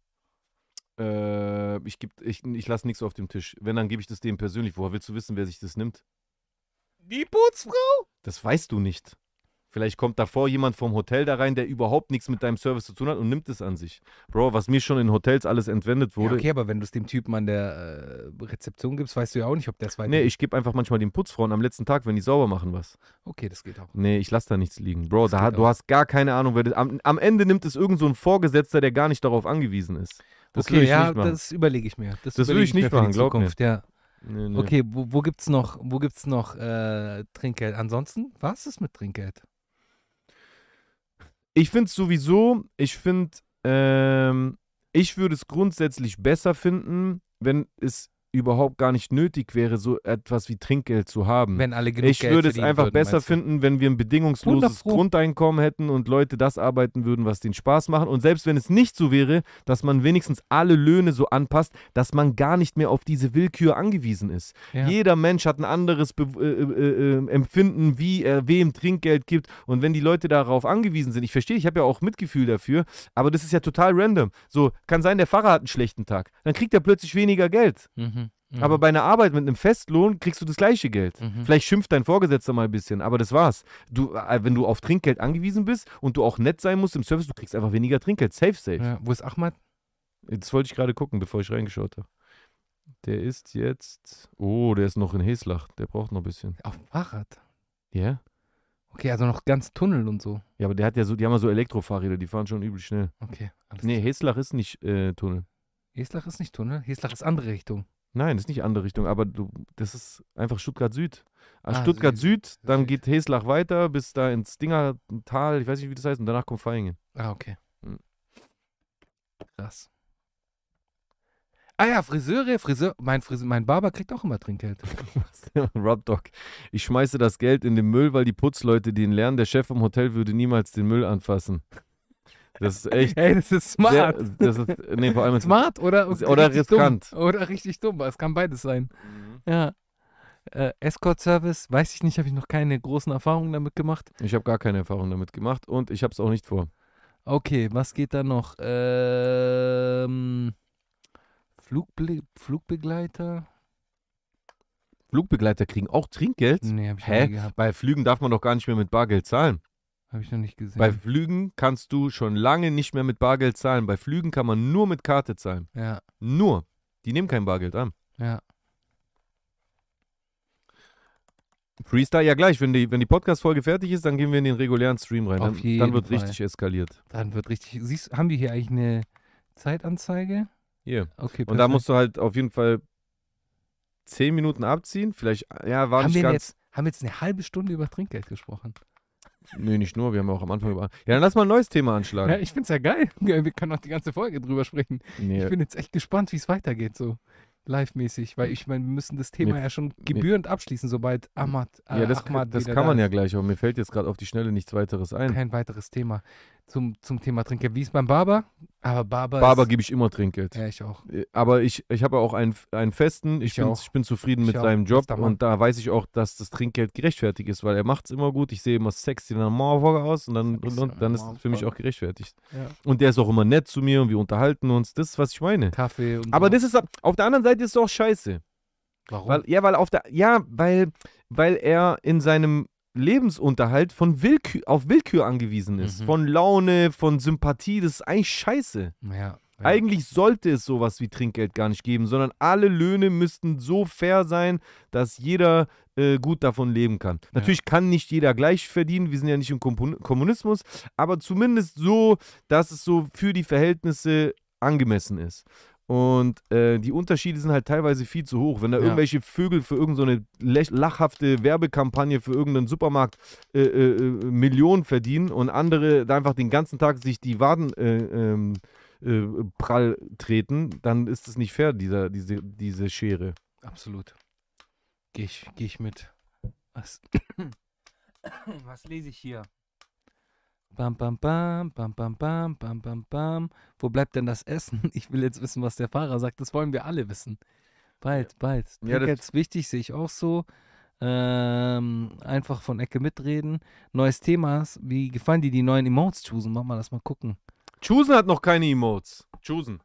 Äh, ich ich, ich lasse nichts auf dem Tisch. Wenn, dann gebe ich das dem persönlich. Woher willst du wissen, wer sich das nimmt? Die Putzfrau? Das weißt du nicht. Vielleicht kommt davor jemand vom Hotel da rein, der überhaupt nichts mit deinem Service zu tun hat und nimmt es an sich. Bro, was mir schon in Hotels alles entwendet Ja, wurde. okay, aber wenn du es dem Typen an der äh, Rezeption gibst, weißt du ja auch nicht, ob der es weiter. Nee, ich gebe einfach manchmal den Putzfrauen am letzten Tag, wenn die sauber machen, was. okay, das geht auch. Nee, ich lasse da nichts liegen. Bro, da, du auch. hast gar keine Ahnung, wer das, am, am Ende nimmt es irgend so ein Vorgesetzter, der gar nicht darauf angewiesen ist. Das okay, ich ja, das überlege ich mir. Das, Das will überlege ich nicht mir machen, glaub mir. Zukunft, Ja. Nee, nee. Okay, wo, wo gibt's noch, wo gibt's noch äh, Trinkgeld? Ansonsten, was ist mit Trinkgeld? Ich finde es sowieso, ich finde, ähm, ich würde es grundsätzlich besser finden, wenn es überhaupt gar nicht nötig wäre, so etwas wie Trinkgeld zu haben. Wenn alle genug ich Geld würde es einfach würden, besser finden, wenn wir ein bedingungsloses. Grundeinkommen hätten und Leute das arbeiten würden, was den Spaß machen. Und selbst wenn es nicht so wäre, dass man wenigstens alle Löhne so anpasst, dass man gar nicht mehr auf diese Willkür angewiesen ist. Ja. Jeder Mensch hat ein anderes Be äh, äh, äh, Empfinden, wie er wem Trinkgeld gibt. Und wenn die Leute darauf angewiesen sind, ich verstehe, ich habe ja auch Mitgefühl dafür, aber das ist ja total random. So, kann sein, der Fahrer hat einen schlechten Tag. Dann kriegt er plötzlich weniger Geld. Mhm. Mhm. Aber bei einer Arbeit mit einem Festlohn kriegst du das gleiche Geld. Mhm. Vielleicht schimpft dein Vorgesetzter mal ein bisschen, aber das war's. Du, äh, wenn du auf Trinkgeld angewiesen bist und du auch nett sein musst im Service, du kriegst einfach weniger Trinkgeld. Safe, safe. ja. Wo ist Ahmad? Das wollte ich gerade gucken, bevor ich reingeschaut habe. Der ist jetzt. Oh, der ist noch in Heslach. Der braucht noch ein bisschen. Auf dem Fahrrad. Ja? Okay, also noch ganz Tunnel und so. Ja, aber der hat ja so, die haben ja so Elektrofahrräder, die fahren schon übel schnell. Okay. Alles Nee. Heslach ist nicht äh, Tunnel. Heslach ist nicht Tunnel. Heslach ist andere Richtung. Nein, das ist nicht andere Richtung, aber du, das ist einfach Stuttgart Süd. Ah, Stuttgart Süd. Süd, dann Süd. geht Heslach weiter bis da ins Dingertal, ich weiß nicht, wie das heißt, und danach kommt Feingen. Ah, okay. Mhm. Krass. Ah ja, Friseure, Friseur, mein, Friseur, mein Barber kriegt auch immer Trinkgeld. Rob Dog. Ich schmeiße das Geld in den Müll, weil die Putzleute den lernen. Der Chef im Hotel würde niemals den Müll anfassen. Das ist echt. Ey, das ist smart. Sehr, das ist, nee, vor allem ist smart oder, Oder richtig riskant. Dumm. Oder richtig dumm. Es kann beides sein. Mhm. Ja. Äh, Escort-Service, weiß ich nicht, habe ich noch keine großen Erfahrungen damit gemacht. Ich habe gar keine Erfahrung damit gemacht und ich habe es auch nicht vor. Okay, was geht da noch? Ähm, Flugble Flugbegleiter? Flugbegleiter kriegen auch Trinkgeld? Nee, habe ich Hä? noch nie gehabt. Bei Flügen darf man doch gar nicht mehr mit Bargeld zahlen. Habe ich noch nicht gesehen. Bei Flügen kannst du schon lange nicht mehr mit Bargeld zahlen. Bei Flügen kann man nur mit Karte zahlen. ja, Nur. Die nehmen kein Bargeld an. ja. Freestyle, ja gleich. Wenn die, wenn die Podcast-Folge fertig ist, dann gehen wir in den regulären Stream rein. Auf Dann, jeden dann wird Fall. richtig eskaliert. Dann wird richtig. Siehst, haben wir hier eigentlich eine Zeitanzeige? Hier. Okay, Und da musst du halt auf jeden Fall 10 Minuten abziehen. Vielleicht, ja, war haben nicht wir ganz. jetzt haben wir jetzt eine halbe Stunde über Trinkgeld gesprochen. Nee, nicht nur. Wir haben auch am Anfang über. Ja, dann lass mal ein neues Thema anschlagen. Ja, ich find's ja geil. Wir können auch die ganze Folge drüber sprechen. nee, Ich bin jetzt echt gespannt, wie es weitergeht, so live-mäßig, weil ich meine, wir müssen das Thema Mir- ja schon gebührend abschließen, sobald Ahmad, äh, ja, das, Ahmad das kann da man ja ist. gleich, aber mir fällt jetzt gerade auf die Schnelle nichts weiteres ein. Kein weiteres Thema zum, zum Thema Trinkgeld. Wie ist beim Barber? Aber Barber, Barber gebe ich immer Trinkgeld. Ja, ich auch. Äh, Aber ich, ich habe auch einen, einen festen, ich, Ich bin, ich bin zufrieden Ich mit auch, seinem Job und da weiß ich auch, dass das Trinkgeld gerechtfertigt ist, weil er macht es immer gut. Ich sehe immer sexy in der Mauerfolge aus und dann, und, und, dann ist es für mich auch gerechtfertigt. Ja. Und der ist auch immer nett zu mir und wir unterhalten uns. Das ist, was ich meine. Kaffee und Aber so. das ist auf der anderen Seite ist es auch scheiße. Warum? Weil, ja, weil auf der, ja, weil, weil er in seinem Lebensunterhalt von Willkür, auf Willkür angewiesen ist. Mhm. Von Laune, von Sympathie. Das ist eigentlich scheiße. ja, ja. Eigentlich sollte es sowas wie Trinkgeld gar nicht geben, sondern alle Löhne müssten so fair sein, dass jeder äh, gut davon leben kann. Natürlich kann nicht jeder gleich verdienen, wir sind ja nicht im Kommunismus, aber zumindest so, dass es so für die Verhältnisse angemessen ist. Und äh, die Unterschiede sind halt teilweise viel zu hoch. Wenn da Ja. irgendwelche Vögel für irgendeine so lachhafte Werbekampagne für irgendeinen Supermarkt äh, äh, äh, Millionen verdienen und andere da einfach den ganzen Tag sich die Waden äh, ähm, äh, prall treten, dann ist es nicht fair, dieser, diese, diese Schere. Absolut. Gehe ich, geh ich mit. Was? Was lese ich hier? Bam, bam, bam, bam, bam, bam, bam, bam, bam. Wo bleibt denn das Essen? Ich will jetzt wissen, was der Fahrer sagt. Das wollen wir alle wissen. Bald, bald. Ja, ist wichtig, sehe ich auch so. Ähm, einfach von Ecke mitreden. Neues Thema. Wie gefallen dir die neuen Emotes choosen? Mach mal das mal gucken. Chusen hat noch keine Emotes. Chusen.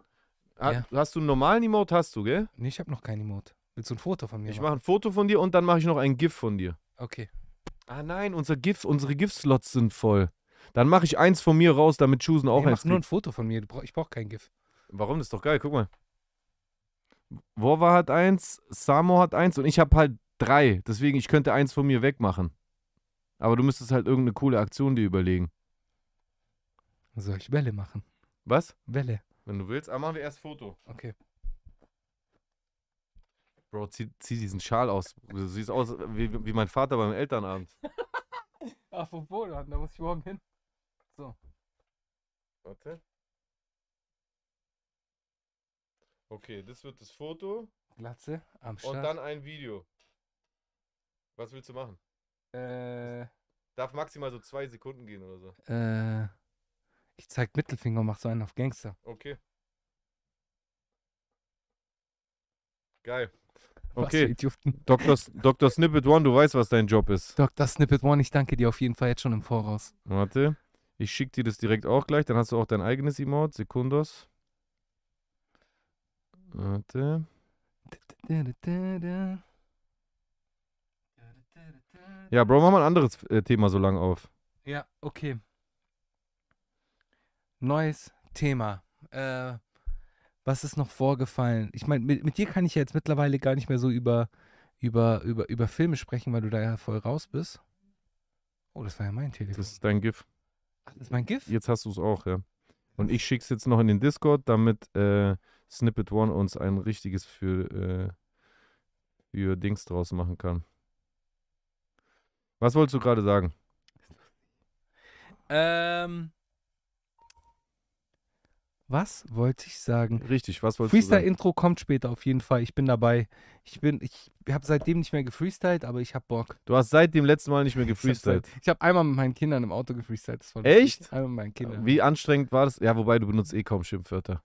Ha, Ja. Hast du einen normalen Emote? Hast du, gell? Nee, ich habe noch kein Emote. Willst du ein Foto von mir Ich mache ein Foto von dir und dann mache ich noch ein GIF von dir. Okay. Ah nein, unser GIF, unsere GIF-Slots sind voll. Dann mache ich eins von mir raus, damit Chusen auch ich eins mach nur ein. Foto von mir. Ich brauche kein GIF. Warum? Das ist doch geil, guck mal. Wova hat eins, Samo hat eins und ich habe halt drei. Deswegen, ich könnte eins von mir wegmachen. Aber du müsstest halt irgendeine coole Aktion dir überlegen. Soll ich Welle machen? Was? Welle. Wenn du willst, aber machen wir erst Foto. Okay. Bro, zieh, zieh diesen Schal aus. Du siehst aus wie, wie mein Vater beim Elternabend. Ach, vom Foto, da muss ich morgen hin. Warte. Okay, das wird das Foto Glatze am und Start. dann ein Video. Was willst du machen? äh, Darf maximal so zwei Sekunden gehen oder so. äh, ich zeig Mittelfinger und mach so einen auf Gangster. Okay. Geil. Okay. Dr. Dr. Snippet One, du weißt, was dein Job ist. Dr. Snippet One, ich danke dir auf jeden Fall jetzt schon im Voraus. Warte. Ich schicke dir das direkt auch gleich, dann hast du auch dein eigenes Emote. Sekundos. Warte. Ja, Bro, mach mal ein anderes äh, Thema so lang auf. Ja, okay. Neues Thema. Äh, was ist noch vorgefallen? Ich meine, mit, mit dir kann ich ja jetzt mittlerweile gar nicht mehr so über, über, über, über Filme sprechen, weil du da ja voll raus bist. Oh, das war ja mein Telefon. Das ist dein GIF. Ach, das ist mein GIF? Jetzt hast du es auch, ja. Und ich schick's jetzt noch in den Discord, damit äh, Snippet One uns ein richtiges für, äh, für Dings draus machen kann. Was wolltest du gerade sagen? Ähm. Was wollte ich sagen? Richtig, was wolltest du sagen? Freestyle-Intro kommt später auf jeden Fall. Ich bin dabei. Ich bin, ich habe seitdem nicht mehr gefreestylt, aber ich habe Bock. Du hast seit dem letzten Mal nicht mehr Ich hab gefreestylt. Ich habe einmal mit meinen Kindern im Auto gefreestylt. Echt? Einmal mit meinen Kindern. Wie anstrengend war das? Ja, wobei du benutzt eh kaum Schimpfwörter.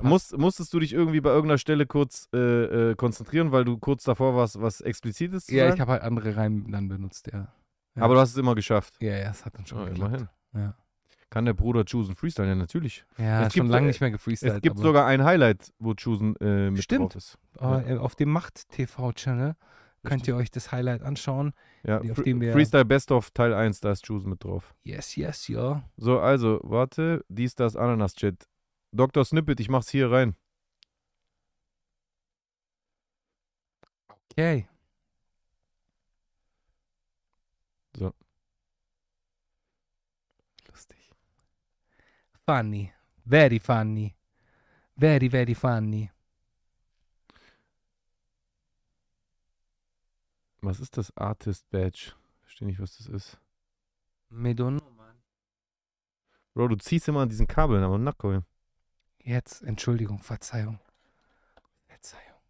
Muss, musstest du dich irgendwie bei irgendeiner Stelle kurz äh, äh, konzentrieren, weil du kurz davor warst, was Explizites zu ja, sagen? ich habe halt andere Reime dann benutzt, ja. ja. Aber du hast es immer geschafft. Ja, ja, es hat dann schon geklappt. immerhin. Ja, Kann der Bruder Chusen freestylen? Ja, natürlich. ja Es schon lange äh, nicht mehr gefreestylt. es gibt sogar ein Highlight, wo Chusen äh, mit Stimmt. drauf ist. aber, äh, auf dem Macht-TV-Channel könnt ihr euch das Highlight anschauen. Ja, auf dem wir- Freestyle Best of Teil 1, da ist Chusen mit drauf. Yes, yes, ja. So, also, warte, dies, das, Ananas-Chat. Dr. Snippet, ich mach's hier rein. Okay. Funny. Very funny. Very, very funny. Was ist das Artist Badge? Verstehe nicht, was das ist. Medon. Bro, du ziehst immer an diesen Kabeln am Nacken. Jetzt, Entschuldigung, Verzeihung. Verzeihung.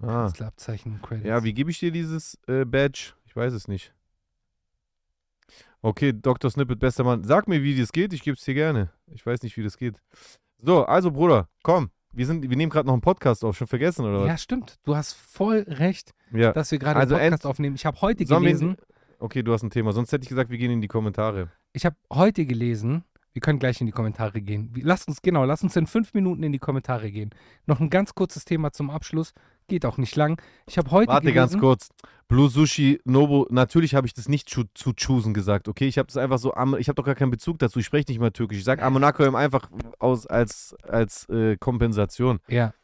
Ah. Künstlerabzeichen, Credits. Ja, wie gebe ich dir dieses äh, Badge? Ich weiß es nicht. Okay, Dr. Snippet, bester Mann. Sag mir, wie das geht. Ich gebe es dir gerne. Ich weiß nicht, wie das geht. So, also, Bruder, komm. Wir, sind, wir nehmen gerade noch einen Podcast auf. Schon vergessen, oder Ja, was? stimmt. Du hast voll recht, Ja. dass wir gerade Also einen Podcast aufnehmen. Ich habe heute Sollen gelesen, Okay, du hast ein Thema. Sonst hätte ich gesagt, wir gehen in die Kommentare. ich habe heute gelesen, wir können gleich in die Kommentare gehen. Lasst uns, genau, lasst uns in fünf Minuten in die Kommentare gehen. Noch ein ganz kurzes Thema zum Abschluss. Geht auch nicht lang. Ich habe heute Warte gelesen, ganz kurz. Blue Sushi Nobu, natürlich habe ich das nicht zu, zu choosen gesagt, okay? Ich habe das einfach so, ich habe doch gar keinen Bezug dazu. Ich spreche nicht mal Türkisch. Ich sage Amonakoyim einfach aus als, als äh, Kompensation. Ja,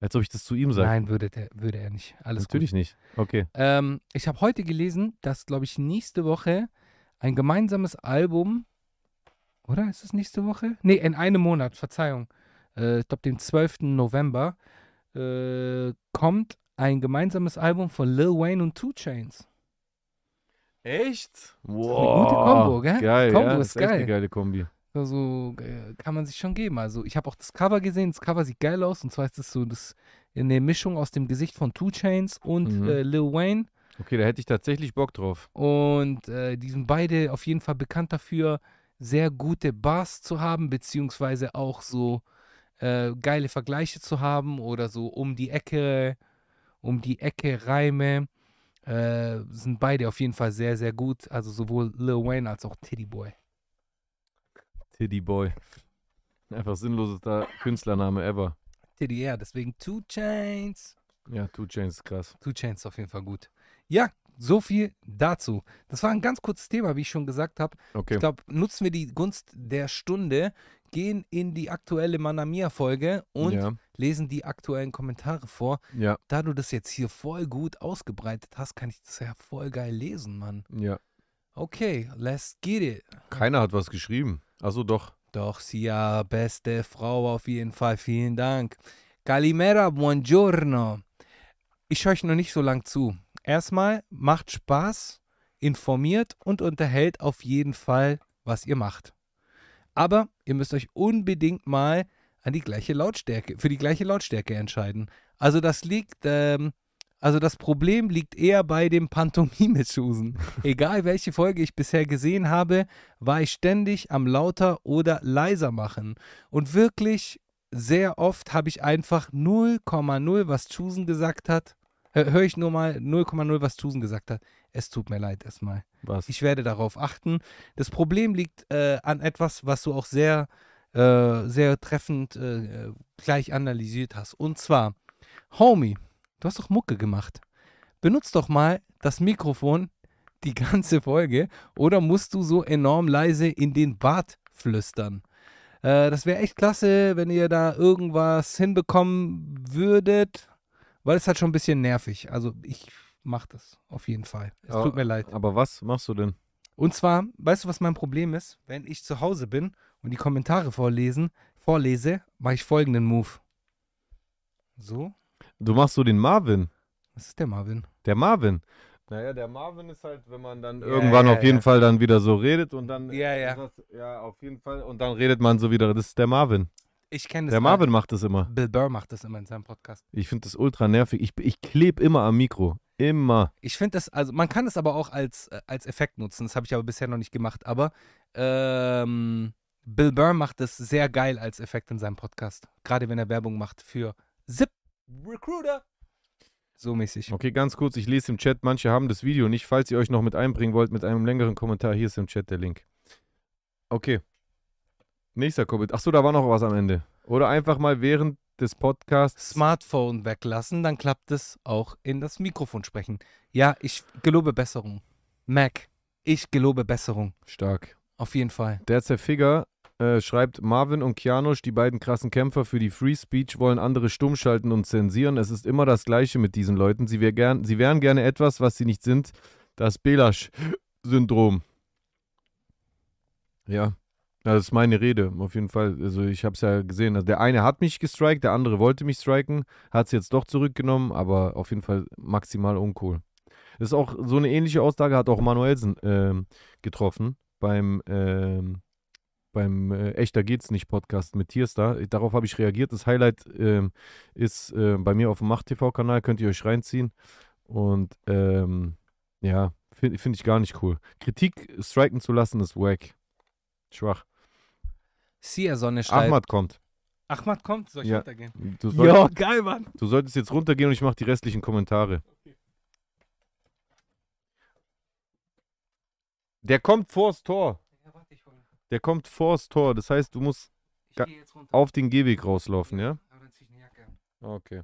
Als ob ich das zu ihm sage. nein, würde, der, würde er nicht. Alles gut. Natürlich nicht. Okay. Ähm, ich habe heute gelesen, dass, glaube ich, nächste Woche ein gemeinsames Album, oder ist es nächste Woche? Nee, in einem Monat, Verzeihung. Äh, ich glaube, dem 12. November äh, kommt ein gemeinsames Album von Lil Wayne und Two Chains. Echt? eine gute Kombo, gell? Geil, Kombo ja, ist ist echt eine geil. geile Kombi. Also äh, kann man sich schon geben. Also ich habe auch das Cover gesehen. Das Cover sieht geil aus. Und zwar ist es so das eine Mischung aus dem Gesicht von Two Chains und Mhm. äh, Lil Wayne. Okay, da hätte ich tatsächlich Bock drauf. Und äh, die sind beide auf jeden Fall bekannt dafür, sehr gute Bars zu haben, beziehungsweise auch so äh, geile Vergleiche zu haben oder so um die Ecke, um die Ecke Reime. Äh, sind beide auf jeden Fall sehr, sehr gut. Also sowohl Lil Wayne als auch Titty Boy. Tiddy Boy. Einfach sinnlosester Künstlername ever. Titty, ja, deswegen Two Chains. Ja, Two Chains ist krass. Two Chains ist auf jeden Fall gut. Ja, So viel dazu. Das war ein ganz kurzes Thema, wie ich schon gesagt habe. Okay. Ich glaube, nutzen wir die Gunst der Stunde, gehen in die aktuelle Manamia-Folge und ja, lesen die aktuellen Kommentare vor. ja, Da du das jetzt hier voll gut ausgebreitet hast, kann ich das ja voll geil lesen, Mann. ja. Okay, let's get it. Keiner hat was geschrieben. Also doch. Doch, Sia, beste Frau auf jeden Fall. Vielen Dank. Calimera, buongiorno. Ich höre euch noch nicht so lang zu. Erstmal, macht Spaß, informiert und unterhält auf jeden Fall, was ihr macht. Aber ihr müsst euch unbedingt mal an die gleiche Lautstärke, für die gleiche Lautstärke entscheiden. Also das liegt, ähm, also das Problem liegt eher bei dem Pantomime-Chusen. Egal welche Folge ich bisher gesehen habe, war ich ständig am lauter oder leiser machen. Und wirklich sehr oft habe ich einfach 0,0, was Chusen gesagt hat. Höre ich nur mal 0,0, was Chusen gesagt hat. Es tut mir leid erstmal. Was? Ich werde darauf achten. Das Problem liegt äh, an etwas, was du auch sehr, äh, sehr treffend äh, gleich analysiert hast. Und zwar, Homie, du hast doch Mucke gemacht. Benutzt doch mal das Mikrofon die ganze Folge oder musst du so enorm leise in den Bart flüstern? Äh, das wäre echt klasse, wenn ihr da irgendwas hinbekommen würdet, weil es halt schon ein bisschen nervig. Also ich mach das auf jeden Fall. Es Ja, tut mir leid. Aber was machst du denn? Und zwar, weißt du, was mein Problem ist? Wenn ich zu Hause bin und die Kommentare vorlesen, vorlese, mache ich folgenden Move. So, Du machst so den Marvin. was ist der Marvin? Der Marvin. Naja, der Marvin ist halt, wenn man dann Ja, irgendwann ja, auf jeden ja. Fall dann wieder so redet und dann. Ja, ja. Das, ja, auf jeden Fall. Und dann redet man so wieder. Das ist der Marvin. Ich kenne das. Der. Marvin macht das immer. Bill Burr macht das immer in seinem Podcast. Ich finde das ultra nervig. Ich, ich klebe immer am Mikro. Immer. Ich finde das, also man kann es aber auch als, äh, als Effekt nutzen. Das habe ich aber bisher noch nicht gemacht. Aber ähm, Bill Burr macht das sehr geil als Effekt in seinem Podcast. Gerade wenn er Werbung macht für Zip Recruiter. So mäßig. Okay, ganz kurz. Ich lese im Chat. Manche haben das Video nicht. Falls ihr euch noch mit einbringen wollt mit einem längeren Kommentar, hier ist im Chat der Link. Okay. Nächster Kommentar. Achso, da war noch was am Ende. Oder einfach mal während des Podcasts. Smartphone weglassen, dann klappt es auch in das Mikrofon sprechen. Ja, ich gelobe Besserung. Mac, ich gelobe Besserung. Stark. Auf jeden Fall. Der Zerfigger äh, schreibt, Marvin und Kianosch, die beiden krassen Kämpfer für die Free Speech, wollen andere stumm schalten und zensieren. Es ist immer das Gleiche mit diesen Leuten. Sie, wär gern, sie wären gerne etwas, was sie nicht sind. Das Belasch-Syndrom. Ja. Das ist meine Rede, auf jeden Fall. Also ich habe es ja gesehen. Also der eine hat mich gestrikt, der andere wollte mich striken, hat es jetzt doch zurückgenommen, aber auf jeden Fall maximal uncool. Das ist auch so eine ähnliche Aussage hat auch Manuelsen ähm, getroffen beim ähm, beim äh, Echter geht's nicht Podcast mit Tierstar. Darauf habe ich reagiert. Das Highlight ähm, ist äh, bei mir auf dem Macht-TV-Kanal, könnt ihr euch reinziehen. Und ähm, ja, finde find ich gar nicht cool. Kritik striken zu lassen ist wack. Schwach. Sia Sonne schreibt. Ahmad kommt. Ahmad kommt, soll ich Ja. runtergehen? Du, soll, Ja, geil, Mann. du solltest jetzt runtergehen und ich mache die restlichen Kommentare. Der kommt vors Tor. Ja, warte, ich hol. Der kommt vors Tor. Das heißt, du musst auf den Gehweg rauslaufen, ja? Aber dann zieh ich eine Jacke an. Okay.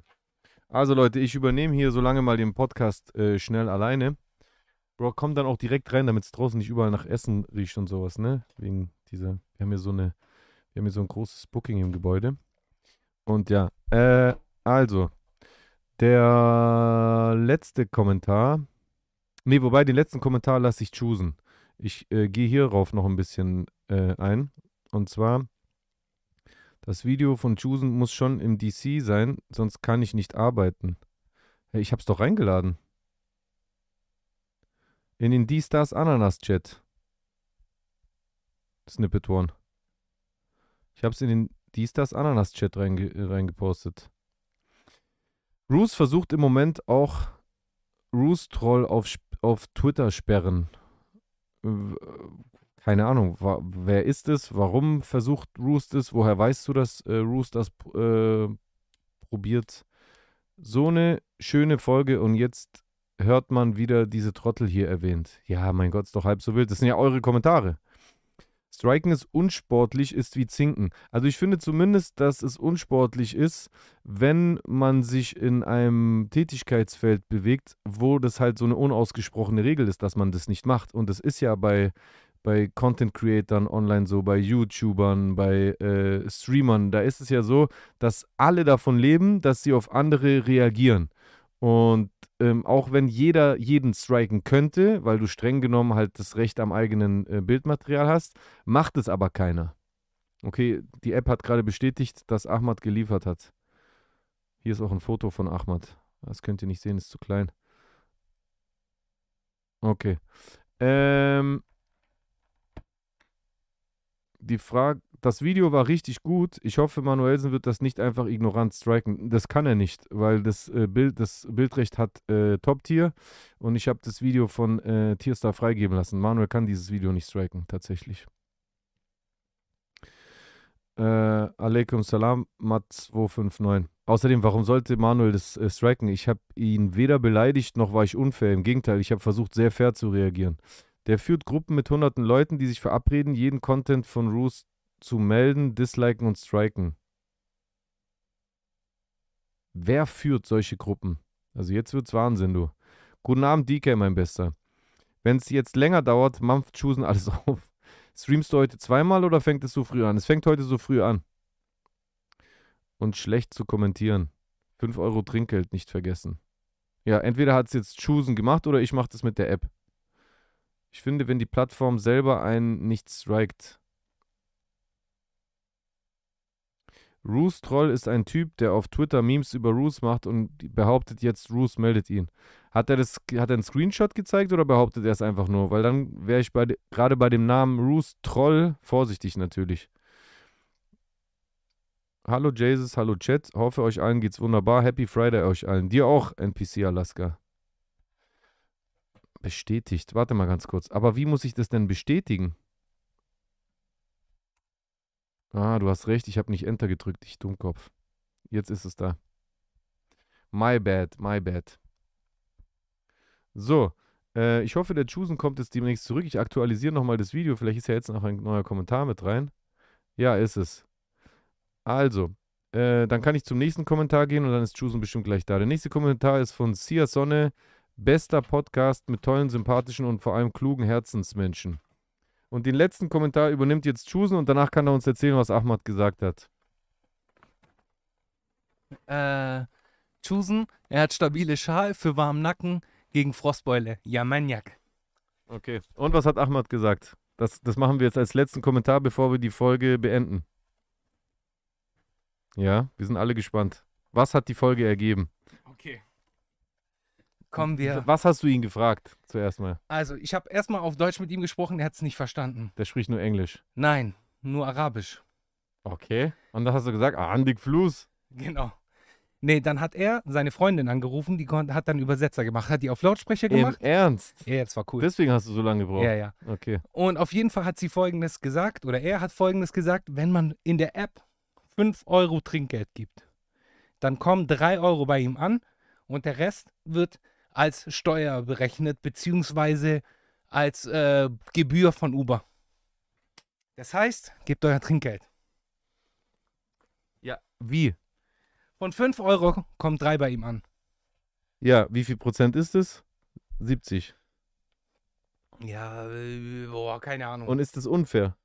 Also Leute, ich übernehme hier so lange mal den Podcast äh, schnell alleine. Bro, komm dann auch direkt rein, damit es draußen nicht überall nach Essen riecht und sowas, ne? Wegen dieser, wir haben hier so eine, wir haben hier so ein großes Booking im Gebäude. Und ja, äh, also, der letzte Kommentar, nee, wobei den letzten Kommentar lasse ich choosen. Ich äh, gehe hierauf noch ein bisschen äh, ein. Und zwar, das Video von Choosen muss schon im DC sein, sonst kann ich nicht arbeiten. Hey, ich hab's doch reingeladen. In den D-Stars Ananas-Chat. Snippet One. Ich hab's in den D-Stars Ananas-Chat reinge äh, reingepostet. Roos versucht im Moment auch Roos-Troll auf, auf Twitter sperren. Keine Ahnung, wer ist es? Warum versucht Roost es? Woher weißt du, dass äh, Roost das äh, probiert? So eine schöne Folge und jetzt hört man wieder diese Trottel hier erwähnt. Ja, mein Gott, ist doch halb so wild. Das sind ja eure Kommentare. Striken ist unsportlich, ist wie Zinken. Also ich finde zumindest, dass es unsportlich ist, wenn man sich in einem Tätigkeitsfeld bewegt, wo das halt so eine unausgesprochene Regel ist, dass man das nicht macht. Und das ist ja bei, bei Content-Creatern online so, bei YouTubern, bei äh, Streamern. Da ist es ja so, dass alle davon leben, dass sie auf andere reagieren. Und ähm, auch wenn jeder jeden striken könnte, weil du streng genommen halt das Recht am eigenen äh, Bildmaterial hast, macht es aber keiner. Okay, die App hat gerade bestätigt, dass Ahmad geliefert hat. Hier ist auch ein Foto von Ahmad. Das könnt ihr nicht sehen, ist zu klein. Okay. Ähm, die Frage, das Video war richtig gut. Ich hoffe, Manuelsen wird das nicht einfach ignorant striken. Das kann er nicht, weil das äh, Bild, das Bildrecht hat äh, Top-Tier und ich habe das Video von äh, Tierstar freigeben lassen. Manuel kann dieses Video nicht striken, tatsächlich. Äh, Alaikum Salam, Mat259. Außerdem, warum sollte Manuel das äh, striken? Ich habe ihn weder beleidigt noch war ich unfair. Im Gegenteil, ich habe versucht, sehr fair zu reagieren. Der führt Gruppen mit hunderten Leuten, die sich verabreden, jeden Content von Roos zu melden, disliken und striken. Wer führt solche Gruppen? Also jetzt wird's Wahnsinn, du. Guten Abend, DK, mein Bester. Wenn es jetzt länger dauert, mampft Chusen alles auf. Streamst du heute zweimal oder fängt es so früh an? Es fängt heute so früh an. Und schlecht zu kommentieren. 5 Euro Trinkgeld nicht vergessen. Ja, entweder hat es jetzt Chusen gemacht oder ich mache das mit der App. Ich finde, wenn die Plattform selber einen nicht strikt, Roos Troll ist ein Typ, der auf Twitter Memes über Roos macht und behauptet jetzt, Roos meldet ihn. Hat er das, hat er einen Screenshot gezeigt oder behauptet er es einfach nur? Weil dann wäre ich bei, gerade bei dem Namen Roos Troll vorsichtig natürlich. Hallo Jesus, hallo Chat. Hoffe, euch allen geht's wunderbar. Happy Friday euch allen. Dir auch, NPC Alaska. Bestätigt. Warte mal ganz kurz. Aber wie muss ich das denn bestätigen? Ah, du hast recht, ich habe nicht Enter gedrückt, ich Dummkopf. Jetzt ist es da. My bad, my bad. So, äh, ich hoffe, der Chusen kommt jetzt demnächst zurück. Ich aktualisiere nochmal das Video. Vielleicht ist ja jetzt noch ein neuer Kommentar mit rein. Ja, ist es. Also, äh, dann kann ich zum nächsten Kommentar gehen und dann ist Chusen bestimmt gleich da. Der nächste Kommentar ist von Sia Sonne. Bester Podcast mit tollen, sympathischen und vor allem klugen Herzensmenschen. Und den letzten Kommentar übernimmt jetzt Chusen und danach kann er uns erzählen, was Ahmad gesagt hat. Äh, Chusen, er hat stabile Schal für warmen Nacken gegen Frostbeule. Ja, Maniak. Okay. Und was hat Ahmad gesagt? Das, das machen wir jetzt als letzten Kommentar, bevor wir die Folge beenden. Ja, wir sind alle gespannt. Was hat die Folge ergeben? Okay. Kommen wir. Was hast du ihn gefragt zuerst mal? Also, ich habe erstmal auf Deutsch mit ihm gesprochen, er hat es nicht verstanden. Der spricht nur Englisch. Nein, nur Arabisch. Okay. Und dann hast du gesagt, ah, Andik Flus. Genau. Nee, dann hat er seine Freundin angerufen, die hat dann Übersetzer gemacht, hat die auf Lautsprecher Im gemacht. Ernst? Ja, das war cool. Deswegen hast du so lange gebraucht. ja, ja. Okay. Und auf jeden Fall hat sie folgendes gesagt, oder er hat folgendes gesagt, wenn man in der App 5 Euro Trinkgeld gibt, dann kommen 3 Euro bei ihm an und der Rest wird als Steuer berechnet, beziehungsweise als äh, Gebühr von Uber. Das heißt, gebt euer Trinkgeld. Ja. Wie? Von 5 Euro kommt 3 bei ihm an. Ja, wie viel Prozent ist es? 70. Ja, äh, boah, keine Ahnung. Und ist das unfair?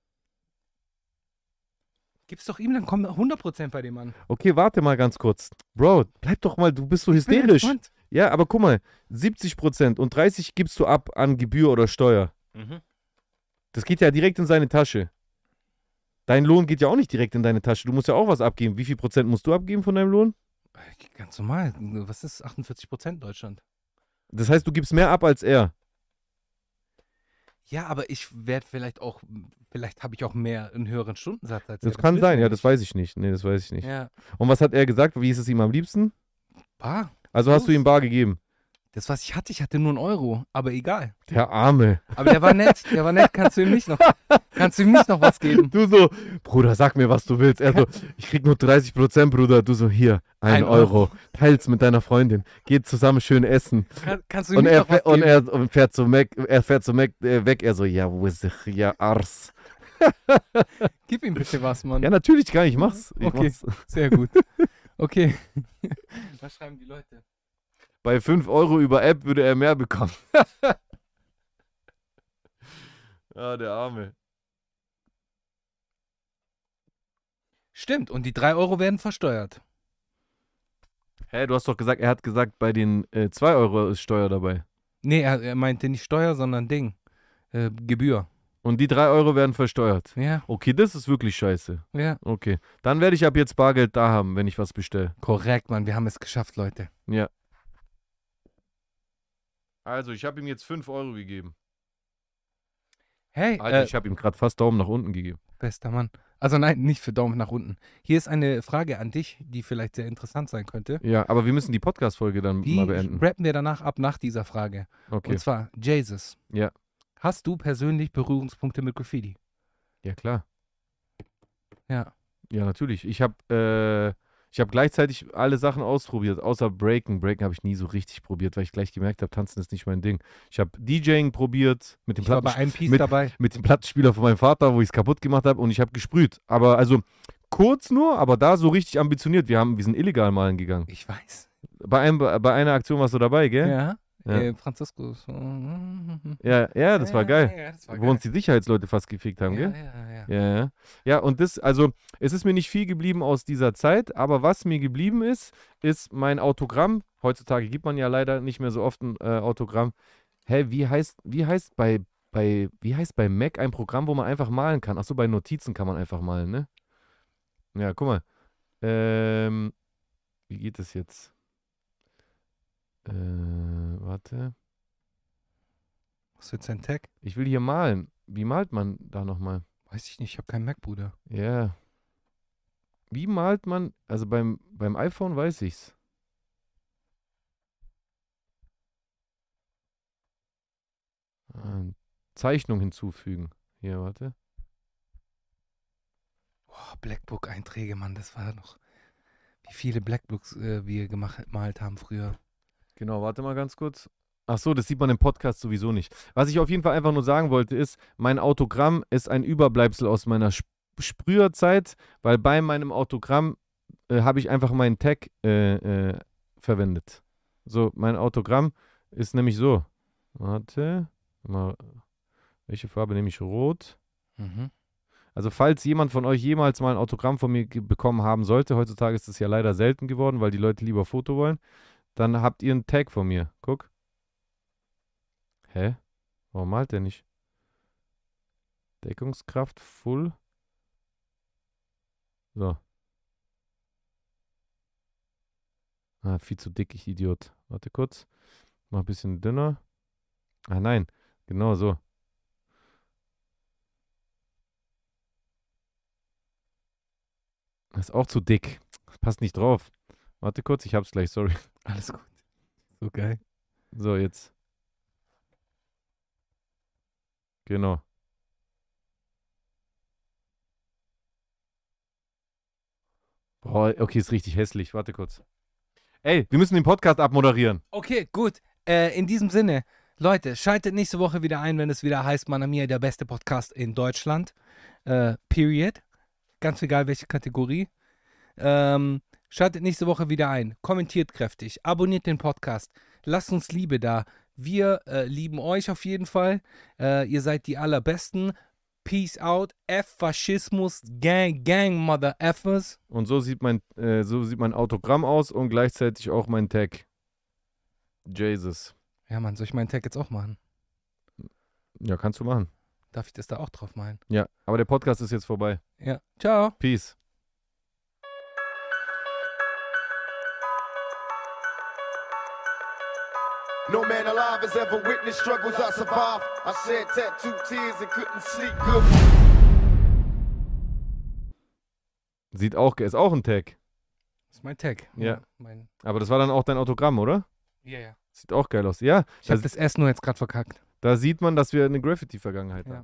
Gib's doch ihm, dann kommen 100% bei dem an. Okay, warte mal ganz kurz. Bro, bleib doch mal, du bist so hysterisch. Ja, aber guck mal, 70 Prozent und 30 gibst du ab an Gebühr oder Steuer. Mhm. Das geht ja direkt in seine Tasche. Dein Lohn geht ja auch nicht direkt in deine Tasche. Du musst ja auch was abgeben. Wie viel Prozent musst du abgeben von deinem Lohn? Ganz normal. Was ist 48% in Deutschland? Das heißt, du gibst mehr ab als er. Ja, aber ich werde vielleicht auch, vielleicht habe ich auch mehr, einen höheren Stundensatz als Das er. kann sein, ja, das weiß ich nicht. Nee, das weiß ich nicht. Ja, Und was hat er gesagt? Wie ist es ihm am liebsten? bar. Also hast du ihm bar gegeben. Das, was ich hatte, ich hatte nur einen Euro, aber egal. Der Arme. Aber der war nett, der war nett, kannst du ihm nicht noch, kannst du ihm nicht noch was geben? Du so, Bruder, sag mir, was du willst. Er so, ich krieg nur 30 Prozent, Bruder. Du so, hier, ein, Ein Euro. Teils mit deiner Freundin. Geht zusammen schön essen. Kann, kannst du ihm Und nicht er, noch was fährt- und geben? er und fährt so Mac, er fährt so Mac, äh, weg. Er so, ja, wo ist ich? Ja, Ars. Gib ihm bitte was, Mann. Ja, natürlich kann ich, mach's. Ich Okay. mach's. Sehr gut. Okay. Was schreiben die Leute? Bei 5 Euro über App würde er mehr bekommen. ah, der Arme. Stimmt, und die 3 Euro werden versteuert. Hä, du hast doch gesagt, er hat gesagt, bei den 2 Euro ist Steuer dabei. Nee, er, er meinte nicht Steuer, sondern Ding. Äh, Gebühr. Und die 3 Euro werden versteuert. Ja, Okay, das ist wirklich scheiße. ja. Okay. Dann werde ich ab jetzt Bargeld da haben, wenn ich was bestelle. Korrekt, Mann. Wir haben es geschafft, Leute. Ja. Also, ich habe ihm jetzt 5 Euro gegeben. Hey, Alter, äh, ich habe ihm gerade fast Daumen nach unten gegeben. bester Mann. Also nein, nicht für Daumen nach unten. Hier ist eine Frage an dich, die vielleicht sehr interessant sein könnte. Ja, aber wir müssen die Podcast-Folge dann Die mal beenden. rappen wir danach ab nach dieser Frage. Okay. Und zwar, Jesus. Ja. Hast du persönlich Berührungspunkte mit Graffiti? Ja, klar. Ja. Ja, natürlich. Ich habe äh, ich habe gleichzeitig alle Sachen ausprobiert, außer Breaken. Breaken habe ich nie so richtig probiert, weil ich gleich gemerkt habe, tanzen ist nicht mein Ding. Ich habe DJing probiert mit dem, Ich war bei Platten, mit- dabei. mit dem Plattenspieler von meinem Vater, wo ich es kaputt gemacht habe und ich habe gesprüht. Aber also kurz nur, aber da so richtig ambitioniert. Wir haben, wir sind illegal malen gegangen. Ich weiß. Bei, einem, bei einer Aktion warst du dabei, gell? Ja. Ja. Äh, Franziskus. Ja, ja, das war geil. Ja, das war Wo uns die Sicherheitsleute fast gefickt haben, ja, gell? ja, ja. Ja, ja. Ja, und das, also, es ist mir nicht viel geblieben aus dieser Zeit, aber was mir geblieben ist, ist mein Autogramm. Heutzutage gibt man ja leider nicht mehr so oft ein äh, Autogramm. Hä, wie heißt, wie heißt bei, bei, wie heißt bei Mac ein Programm, wo man einfach malen kann? Achso, bei Notizen kann man einfach malen, ne? Ja, guck mal. Ähm, wie geht das jetzt? Äh, warte. Was ist jetzt ein Tag? Ich will hier malen. Wie malt man da nochmal? Weiß ich nicht, ich habe keinen Mac, Bruder. Ja. Wie malt man, also beim, beim iPhone weiß ich's. Ah, Zeichnung hinzufügen. Hier, warte. Boah, Blackbook-Einträge, Mann, das war noch. Wie viele Blackbooks äh, wir gemacht, gemalt haben früher. Genau, warte mal ganz kurz. Ach so, das sieht man im Podcast sowieso nicht. Was ich auf jeden Fall einfach nur sagen wollte, ist, mein Autogramm ist ein Überbleibsel aus meiner Sp Sprüherzeit, weil bei meinem Autogramm äh, habe ich einfach meinen Tag äh, äh, verwendet. So, mein Autogramm ist nämlich so. Warte. Mal, welche Farbe nehme ich? Rot. Mhm. Also falls jemand von euch jemals mal ein Autogramm von mir bekommen haben sollte, heutzutage ist es ja leider selten geworden, weil die Leute lieber Foto wollen, dann habt ihr einen Tag von mir. Guck. Hä? Warum malt der nicht? Deckungskraft full. So. Ah, viel zu dick, ich Idiot. Warte kurz. Mach ein bisschen dünner. Ah nein, genau so. Das ist auch zu dick. Passt nicht drauf. Warte kurz, ich hab's gleich, sorry. Alles gut. So geil. So, jetzt. Genau. Boah, okay, ist richtig hässlich. Warte kurz. Ey, wir müssen den Podcast abmoderieren. Okay, gut. Äh, in diesem Sinne, Leute, schaltet nächste Woche wieder ein, wenn es wieder heißt, Manamia, der beste Podcast in Deutschland. Äh, period. Ganz egal, welche Kategorie. Ähm, schaltet nächste Woche wieder ein. Kommentiert kräftig. Abonniert den Podcast. Lasst uns Liebe da. Wir äh, lieben euch auf jeden Fall. Äh, ihr seid die allerbesten. Peace out. F Faschismus. Gang, Gang, Mother Effers. Und so sieht mein, äh, so sieht mein Autogramm aus und gleichzeitig auch mein Tag. Jesus. Ja, Mann, soll ich meinen Tag jetzt auch machen? Ja, kannst du machen. Darf ich das da auch drauf malen? Ja, aber der Podcast ist jetzt vorbei. Ja. Ciao. Peace. No man alive has ever witnessed struggles I survived. I shed tattooed tears and couldn't sleep good. Sieht auch, ist auch ein Tag. Das ist mein Tag. Ja. Mein, Aber das war dann auch dein Autogramm, oder? ja, ja. Sieht auch geil aus. Ja, Ich habe das, das erst nur jetzt gerade verkackt. da sieht man, dass wir eine Graffiti-Vergangenheit Ja. haben.